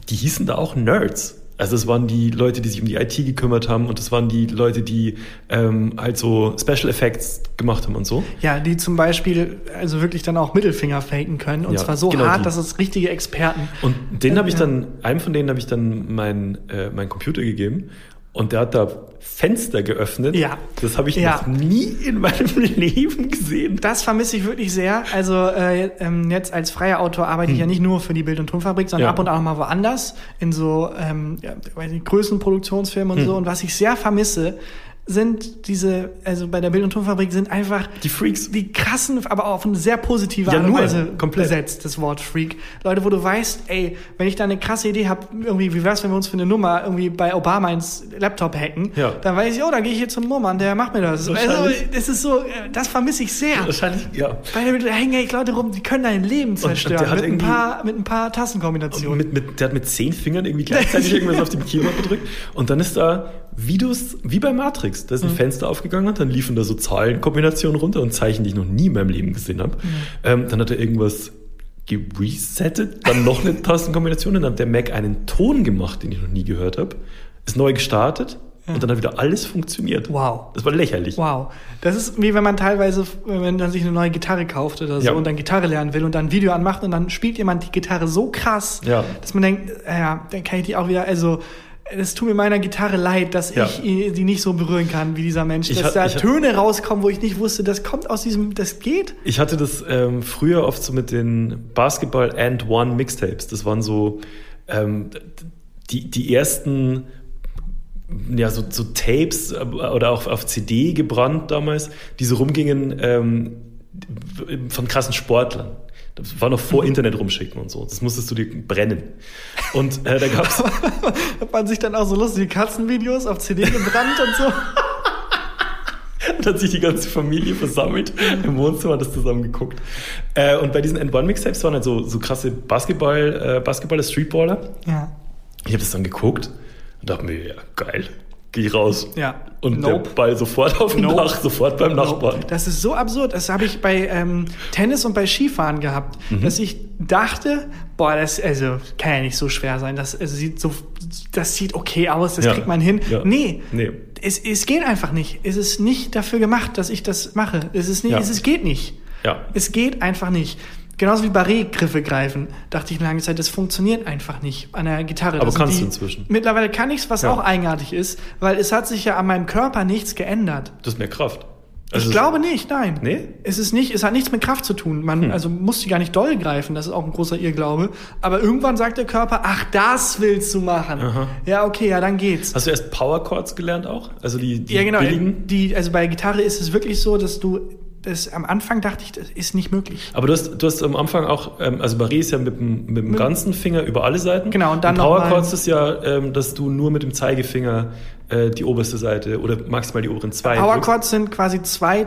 die hießen da auch Nerds. Also es waren die Leute, die sich um die IT gekümmert haben und es waren die Leute, die ähm, halt so Special Effects gemacht haben und so. Ja, die zum Beispiel also wirklich dann auch Mittelfinger faken können. Und Ja, zwar so genau hart, die. dass es richtige Experten. Und den habe ich dann, einem von denen habe ich dann mein, äh, mein Computer gegeben Und der hat da Fenster geöffnet. Ja. Das habe ich Ja. noch nie in meinem Leben gesehen. Das vermisse ich wirklich sehr. Also äh, ähm, jetzt als freier Autor arbeite ich ja nicht nur für die Bild- und Tonfabrik, sondern Hm. Ja. ab und an auch mal woanders in so ähm, ja, weiß nicht, Größenproduktionsfirmen und Hm. so. Und was ich sehr vermisse, sind diese, also bei der Bild- und Tonfabrik sind einfach Die Freaks. die krassen, aber auf eine sehr positive Ja, Art und nur, Weise komplett. besetzt, das Wort Freak. Leute, wo du weißt, ey, wenn ich da eine krasse Idee habe, irgendwie, wie wär's, wenn wir uns für eine Nummer irgendwie bei Obama ins Laptop hacken, Ja. dann weiß ich, oh, dann gehe ich hier zum Murmann, der macht mir das. Also, das ist so, äh, das vermisse ich sehr. Wahrscheinlich, ja. Bei der Bild- hängen echt Leute rum, die können dein Leben zerstören. Mit ein, paar, mit ein paar Tastenkombinationen. Mit, mit, der hat mit zehn Fingern irgendwie gleichzeitig irgendwas auf dem Keyboard gedrückt. Und dann ist da, wie du es, wie bei Matrix, da ist ein Mhm. Fenster aufgegangen und dann liefen da so Zahlenkombinationen runter und Zeichen, die ich noch nie in meinem Leben gesehen habe. Mhm. Ähm, dann hat er irgendwas geresettet, dann noch eine Tastenkombination, dann hat der Mac einen Ton gemacht, den ich noch nie gehört habe, ist neu gestartet und dann hat wieder alles funktioniert. Wow. Das war lächerlich. Wow. Das ist wie wenn man teilweise, wenn man sich eine neue Gitarre kauft oder so Ja. und dann Gitarre lernen will und dann ein Video anmacht und dann spielt jemand die Gitarre so krass, Ja. dass man denkt, äh, ja, dann kann ich die auch wieder, also es tut mir meiner Gitarre leid, dass Ja. ich die nicht so berühren kann wie dieser Mensch. Dass hat- da hat- Töne rauskommen, wo ich nicht wusste, das kommt aus diesem, das geht. Ich hatte das ähm, früher oft so mit den Basketball and One Mixtapes. Das waren so ähm, die, die ersten ja, so, so Tapes äh, oder auch auf CD gebrannt damals, die so rumgingen ähm, von krassen Sportlern. Das war noch vor Internet rumschicken und so. Das musstest du dir brennen. Und äh, da gab's Hat man sich dann auch so lustige Katzenvideos auf CD gebrannt und so. Und hat sich die ganze Familie versammelt im Wohnzimmer, hat das zusammen geguckt. Äh, und bei diesen N1-Mixtapes waren halt so, so krasse Basketball, äh, Basketballer, Streetballer. Ja. Ich habe das dann geguckt und dachte mir, ja, geil, geh ich raus. Ja. Und Nope. der Ball sofort auf dem Nope. Dach, sofort beim Nachbarn. Das ist so absurd. Das habe ich bei ähm, Tennis und bei Skifahren gehabt, Mhm. dass ich dachte, boah, das also kann ja nicht so schwer sein. Das also, sieht so, das sieht okay aus, das Ja. kriegt man hin. Ja. Nee. Nee. Es, es geht einfach nicht. Es ist nicht dafür gemacht, dass ich das mache. Es ist nicht, Ja. es, es geht nicht. Ja. Es geht einfach nicht. Genauso wie Barré-Griffe greifen, dachte ich eine lange Zeit, das funktioniert einfach nicht an der Gitarre. Aber Das kannst die, du inzwischen. Mittlerweile kann ich's, was Ja. auch eigenartig ist, weil es hat sich ja an meinem Körper nichts geändert. Du hast mehr Kraft. Ich Also- glaube nicht, nein. Nee? Hm. Es ist nicht, es hat nichts mit Kraft zu tun. Man also muss die gar nicht doll greifen, das ist auch ein großer Irrglaube. Aber irgendwann sagt der Körper, ach, das willst du machen. Ja, okay, ja, dann geht's. Hast du erst Power Chords gelernt auch? Also die, die ja, genau. billigen? Die, also bei Gitarre ist es wirklich so, dass du das am Anfang dachte ich, das ist nicht möglich. Aber du hast, du hast am Anfang auch, ähm, also Barré ist ja mit dem, mit dem ganzen Finger über alle Seiten. Genau, und dann noch Power Chords ist ja, ähm, dass du nur mit dem Zeigefinger äh, die oberste Seite oder maximal die oberen zwei Power. Chords sind quasi zwei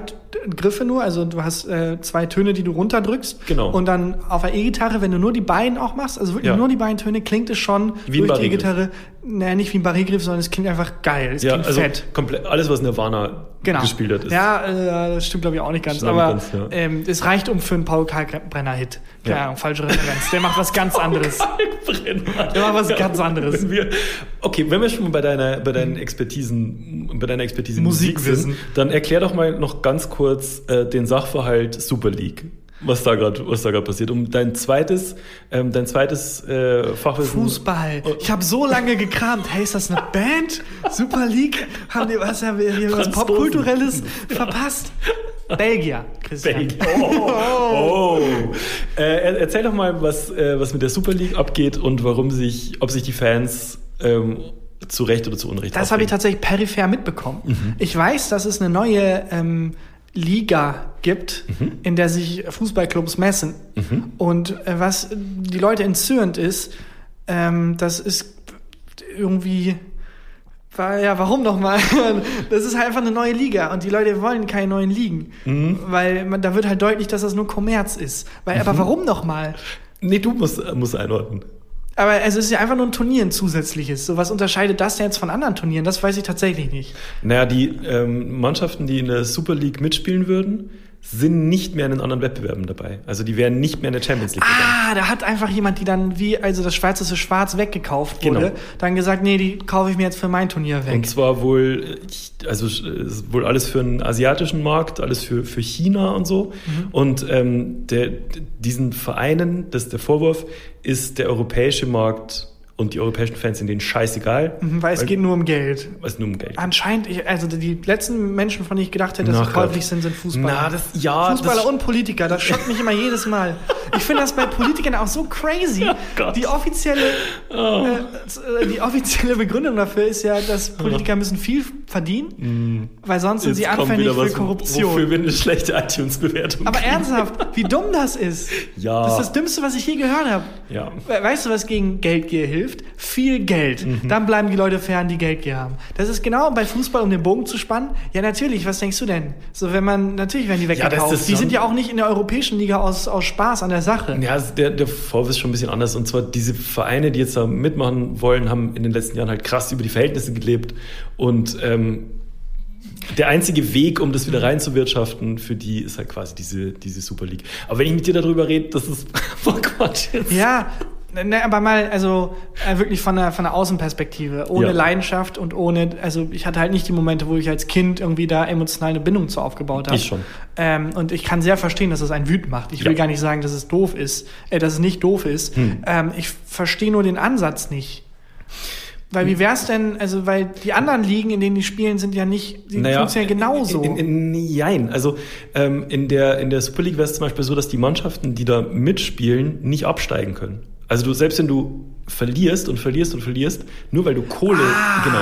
Griffe nur, also du hast äh, zwei Töne, die du runterdrückst. Genau. Und dann auf der E-Gitarre, wenn du nur die beiden auch machst, also wirklich Ja. nur die beiden Töne, klingt es schon Wie durch die. E-Gitarre, naja, nicht wie ein Barré-Griff, sondern es klingt einfach geil, es Ja, klingt also fett. komplett alles, was Nirvana Genau. gespielt hat, ist. Ja, äh, das stimmt glaube ich auch nicht ganz, aber ganz, ja. ähm, es reicht um für einen Paul Kalkbrenner-Hit. Keine Ja. Ahnung, falsche Referenz. Der macht was ganz anderes. Der macht was ganz anderes. Wenn wir, okay, wenn wir schon mal bei deiner, bei deinen Expertisen, bei deiner Expertise Musik sind, dann erklär doch mal noch ganz kurz äh, den Sachverhalt Super League. Was da gerade, was da gerade passiert. Um dein zweites, ähm, dein zweites äh, Fachwissen. Fußball. Ich habe so lange gekramt. Hey, ist das eine Band? Super League? Haben die was, haben wir hier was. Popkulturelles verpasst? Belgier, Christian. Belgien. Oh, oh. Äh, er- erzähl doch mal, was, äh, was mit der Super League abgeht und warum sich, ob sich die Fans ähm, zu Recht oder zu Unrecht Das habe ich tatsächlich peripher mitbekommen. Mhm. Ich weiß, dass es eine neue ähm, Liga gibt, Mhm. in der sich Fußballclubs messen. Und äh, was die Leute entzürnt ist, ähm, das ist irgendwie ja, warum nochmal? Das ist halt einfach eine neue Liga und die Leute wollen keine neuen Ligen. Mhm. Weil man, da wird halt deutlich, dass das nur Kommerz ist. Weil, aber warum nochmal? Nee, du musst, musst einordnen. Aber also es ist ja einfach nur ein Turnier, ein zusätzliches. So was unterscheidet das denn jetzt von anderen Turnieren? Das weiß ich tatsächlich nicht. Naja, die ähm, Mannschaften, die in der Super League mitspielen würden, sind nicht mehr in den anderen Wettbewerben dabei. Also die wären nicht mehr in der Champions League dabei. Ah, da hat einfach jemand, die dann wie, also das schwarzeste Schwarz weggekauft wurde, Genau. dann gesagt, nee, die kaufe ich mir jetzt für mein Turnier weg. Und zwar wohl, also wohl alles für den asiatischen Markt, alles für, für China und so. Mhm. Und ähm, der, diesen Vereinen, das ist der Vorwurf, ist der europäische Markt Und die europäischen Fans sind denen scheißegal. Mhm, Weil es geht nur um Geld. weil es nur um Geld. Anscheinend, also die letzten Menschen, von denen ich gedacht hätte, dass Na sie käuflich sind, sind Fußballer. Na, das- ja, Fußballer das- und Politiker, das schockt mich immer jedes Mal. Ich finde das bei Politikern auch so crazy. Oh. die offizielle, äh, die offizielle Begründung dafür ist ja, dass Politiker müssen viel verdienen, weil sonst sind sie Mm. Anfällig für was, Korruption. Wofür wir eine schlechte iTunes-Bewertung Aber ernsthaft, wie dumm das ist. Ja. Das ist das Dümmste, was ich je gehört habe. Ja. We- Weißt du, was gegen Geldgier hilft? Viel Geld. Mhm. Dann bleiben die Leute fern, die Geldgier haben. Das ist genau bei Fußball, um den Bogen zu spannen. Ja, natürlich. Was denkst du denn? So, wenn man, natürlich werden die weggekauft. ist die sind ja auch nicht in der europäischen Liga aus, aus Spaß an der Sache. Ja, also der, der Vorwurf ist schon ein bisschen anders. Und zwar diese Vereine, die jetzt da mitmachen wollen, haben in den letzten Jahren halt krass über die Verhältnisse gelebt. Und ähm, der einzige Weg, um das wieder reinzuwirtschaften, für die ist halt quasi diese, diese Super League. Aber wenn ich mit dir darüber rede, das ist voll Quatsch jetzt. Ja, ne, aber mal, also äh, wirklich von der, von der Außenperspektive, ohne Ja. Leidenschaft und ohne, also ich hatte halt nicht die Momente, wo ich als Kind irgendwie da emotional eine Bindung zu aufgebaut habe. Ich schon. Ähm, und ich kann sehr verstehen, dass es einen wütend macht. Ich will Ja. Hm. gar nicht sagen, dass es doof ist, äh, dass es nicht doof ist. Ähm, ich verstehe nur den Ansatz nicht. Weil Hm. wie wär's denn, also weil die anderen Ligen, in denen die spielen, sind ja nicht, die funktionieren genauso. In, in, in, jein. Also ähm, in der, in der Super League wäre es zum Beispiel so, dass die Mannschaften, die da mitspielen, nicht absteigen können. Also du, selbst wenn du verlierst und verlierst und verlierst, nur weil du Kohle, genau,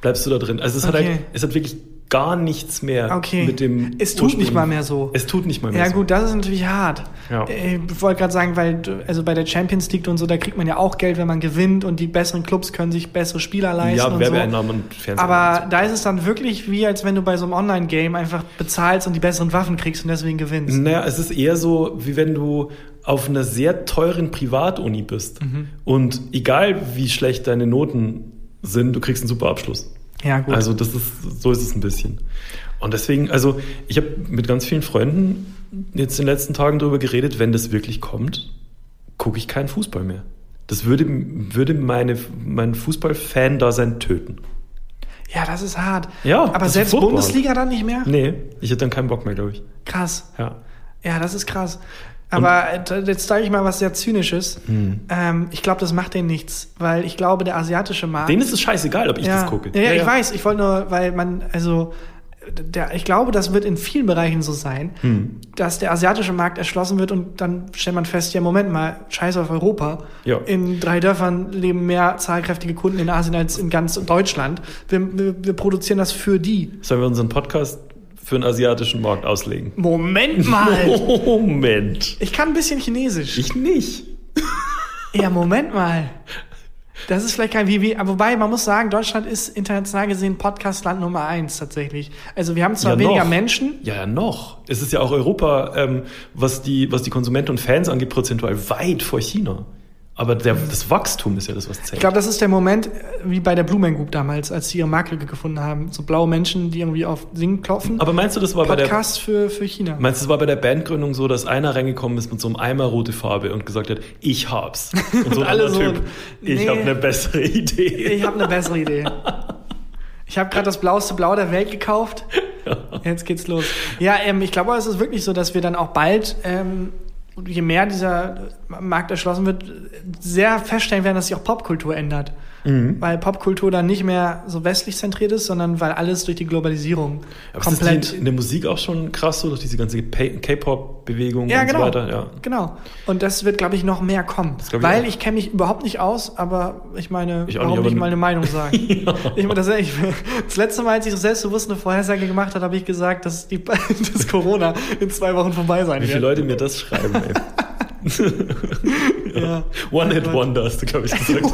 bleibst du da drin. Also es hat Ah. Okay. halt, es hat wirklich gar nichts mehr Okay. mit dem. Es tut nicht Ursprung- mal mehr so. Es tut nicht mal mehr Ja so. gut, das ist natürlich hart. Ja. Ich wollte gerade sagen, weil also bei der Champions League und so, da kriegt man ja auch Geld, wenn man gewinnt und die besseren Clubs können sich bessere Spieler leisten Ja, und so. Werbeeinnahmen und Fernsehen. Aber da ist es dann wirklich wie, als wenn du bei so einem Online-Game einfach bezahlst und die besseren Waffen kriegst und deswegen gewinnst. Naja, es ist eher so, wie wenn du auf einer sehr teuren Privatuni bist. Mhm. Und egal wie schlecht deine Noten sind, du kriegst einen super Abschluss. Ja, gut. Also das ist, so ist es ein bisschen. Und deswegen, also ich habe mit ganz vielen Freunden jetzt in den letzten Tagen darüber geredet, wenn das wirklich kommt, gucke ich keinen Fußball mehr. Das würde, würde meine, mein Fußballfan-Dasein töten. ja, das ist hart. Ja, Aber selbst. Bundesliga dann nicht mehr? Nee, ich hätte dann keinen Bock mehr, glaube ich. Krass. Ja. Ja, das ist krass. Aber äh, jetzt sage ich mal was sehr Zynisches. Hm. Ähm, ich glaube, das macht denen nichts, weil ich glaube, der asiatische Markt. Denen ist es scheißegal, ob ich ja. das gucke. Ja, ja, ich weiß. Ich wollte nur, weil man, also, der, ich glaube, das wird in vielen Bereichen so sein, Hm. dass der asiatische Markt erschlossen wird und dann stellt man fest, ja, Moment mal, scheiß auf Europa. Ja. In drei Dörfern leben mehr zahlkräftige Kunden in Asien als in ganz Deutschland. Wir, wir, wir produzieren das für die. Sollen wir unseren Podcast für den asiatischen Markt auslegen? Moment mal! Moment. Ich kann ein bisschen Chinesisch. Ich nicht. Ja, Moment mal. Das ist vielleicht kein aber wobei man muss sagen, Deutschland ist international gesehen Podcastland Nummer eins tatsächlich. Also wir haben zwar Ja, weniger noch. Menschen, Ja, ja, noch. Es ist ja auch Europa, ähm, was, die, was die Konsumenten und Fans angeht, prozentual weit vor China. Aber der, das Wachstum ist ja das, was zählt. Ich glaube, das ist der Moment, äh, wie bei der Blumen Group damals, als sie ihre Marktlücke gefunden haben. So blaue Menschen, die irgendwie auf Singen klopfen. Aber meinst du, das war bei der, Podcast für, für China. meinst du, das war bei der Bandgründung so, dass einer reingekommen ist mit so einem Eimer rote Farbe und gesagt hat, ich hab's. Und so ein alle anderer so, Typ, ich nee. habe eine bessere Idee. Ich habe eine bessere Idee. Ich habe gerade das blaueste Blau der Welt gekauft. Jetzt geht's los. Ja, ähm, ich glaube, es ist wirklich so, dass wir dann auch bald, ähm, je mehr dieser Markt erschlossen wird, sehr feststellen werden, dass sich auch Popkultur ändert. Mhm. Weil Popkultur dann nicht mehr so westlich zentriert ist, sondern weil alles durch die Globalisierung Aber komplett. ist das in der Musik auch schon krass so, durch diese ganze K-Pop-Bewegung Ja, und genau. so weiter? Ja. Genau. Und das wird, glaube ich, noch mehr kommen. ich Weil auch. ich kenne mich überhaupt nicht aus, aber ich meine, Ich auch warum nicht, nicht, aber- mal eine Meinung sagen? ich, meine, das, ich, das letzte Mal, als ich so selbstbewusst eine Vorhersage gemacht habe, habe ich gesagt, dass, die, dass Corona in zwei Wochen vorbei sein Wie viele wird. Leute mir das schreiben, ey. Ja. One-Hit-Wonder hast du, glaube ich, gesagt.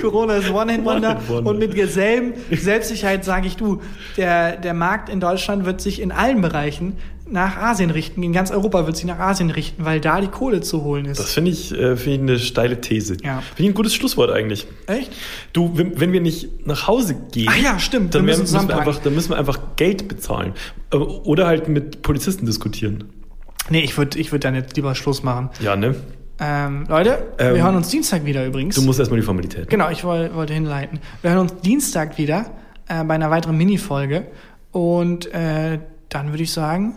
Corona ist One-Hit-Wonder. Und mit derselben Selbstsicherheit sage ich, du, der, der Markt in Deutschland wird sich in allen Bereichen nach Asien richten. In ganz Europa wird sich nach Asien richten, weil da die Kohle zu holen ist. Das finde ich, äh, finde ich eine steile These. Ja. Finde ich ein gutes Schlusswort eigentlich. Echt? Du, wenn, wenn wir nicht nach Hause gehen, Ach ja, stimmt, dann, wir müssen, müssen wir einfach, dann müssen wir einfach Geld bezahlen. Äh, Oder halt mit Polizisten diskutieren. Nee, ich würde ich würd dann jetzt lieber Schluss machen. Ja, ne? Ähm, Leute, Ähm, wir hören uns Dienstag wieder übrigens. Du musst erstmal die Formalität. Genau, ich woll, wollte hinleiten. Wir hören uns Dienstag wieder äh, bei einer weiteren Mini-Folge. Und äh, dann würde ich sagen,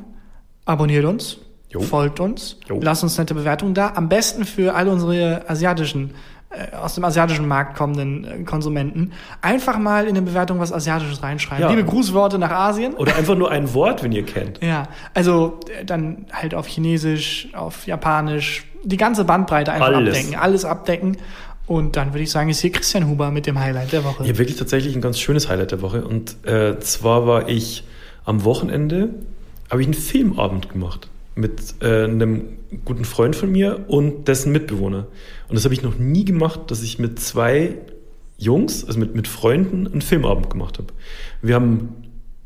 abonniert uns, Jo. folgt uns, Jo. lasst uns nette Bewertungen da. Am besten für alle unsere asiatischen aus dem asiatischen Markt kommenden äh, Konsumenten einfach mal in eine Bewertung was Asiatisches reinschreiben. Ja. Liebe Grußworte nach Asien. Oder einfach nur ein Wort, wenn ihr kennt. Ja, also äh, dann halt auf Chinesisch, auf Japanisch, die ganze Bandbreite einfach Alles. abdecken, alles abdecken. Und dann würde ich sagen, ist hier Christian Huber mit dem Highlight der Woche. Ja, wirklich tatsächlich ein ganz schönes Highlight der Woche. Und äh, zwar war ich am Wochenende, habe ich einen Filmabend gemacht mit äh, einem guten Freund von mir und dessen Mitbewohner. Und das habe ich noch nie gemacht, dass ich mit zwei Jungs, also mit, mit Freunden, einen Filmabend gemacht habe. Wir haben,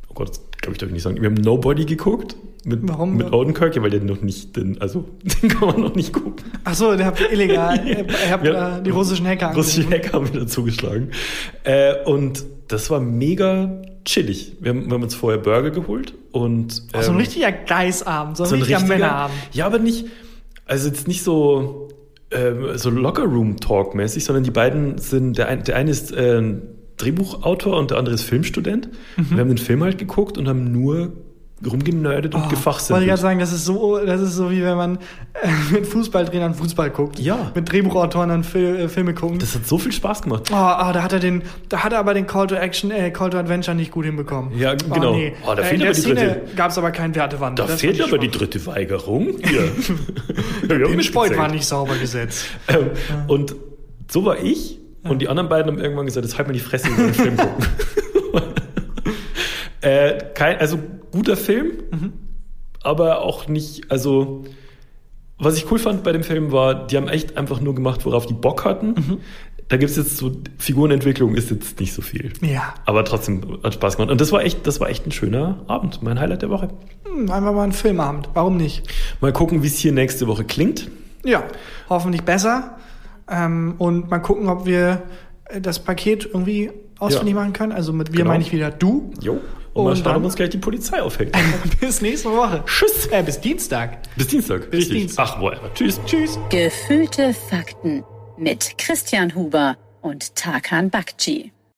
oh Gott, das glaube ich, darf ich nicht sagen, wir haben Nobody geguckt mit, Warum? mit Odenkirk, ja, weil der noch nicht, den, also den kann man noch nicht gucken. Ach so, der habt illegal, ihr habt Ja. äh, die russischen Hacker Russische. Hacker haben wieder zugeschlagen. Äh, und das war mega chillig. Wir haben, wir haben uns vorher Burger geholt und Ach, so ein ähm, richtiger Geißabend, so ein so ein richtiger richtiger- Männerabend. Ja, aber nicht, also jetzt nicht so, ähm, so Locker-Room-Talk-mäßig, sondern die beiden sind, der, ein, der eine ist äh, Drehbuchautor und der andere ist Filmstudent. Mhm. Wir haben den Film halt geguckt und haben nur rumgenördet und Oh, Wollte ich gefachsimpelt. gerade sagen, das ist so, das ist so wie wenn man äh, mit Fußballtrainern Fußball guckt. Ja. Mit Drehbuchautoren dann Fil äh, Filme gucken. Das hat so viel Spaß gemacht. Oh, oh, da hat er den, da hat er aber den Call to Action, äh, Call to Adventure nicht gut hinbekommen. Ja, genau. Oh, nee. Oh, da äh, fehlt in der aber die Szene dritte- gab es aber keinen Wertewand. Da Das fehlt aber die schwach. dritte Weigerung. Ja. Den Spoit war nicht sauber gesetzt. Ähm, Und so war ich. Und die anderen beiden haben irgendwann gesagt, jetzt halt mal die Fresse und den Film gucken. Äh, kein, also guter Film, aber auch nicht, also was ich cool fand bei dem Film war, die haben echt einfach nur gemacht, worauf die Bock hatten. Da gibt's jetzt so, Figurenentwicklung ist jetzt nicht so viel. Ja. Aber trotzdem hat Spaß gemacht. Und das war echt, das war echt ein schöner Abend, mein Highlight der Woche. Hm, einfach mal ein Filmabend. Warum nicht? Mal gucken, wie es hier nächste Woche klingt. Ja, hoffentlich besser. Ähm, und mal gucken, ob wir äh, das Paket irgendwie ausfindig Ja. machen können. Also mit wir Genau. meine ich wieder du. Jo. Und, mal Und schauen, dann- ob uns gleich die Polizei aufhängt. bis nächste Woche. Tschüss. Äh, bis Dienstag. Bis Dienstag. Bis Richtig. Dienstag. Ach, whatever. Tschüss. Tschüss. Gefühlte Fakten mit Christian Huber und Tarkan Bakci.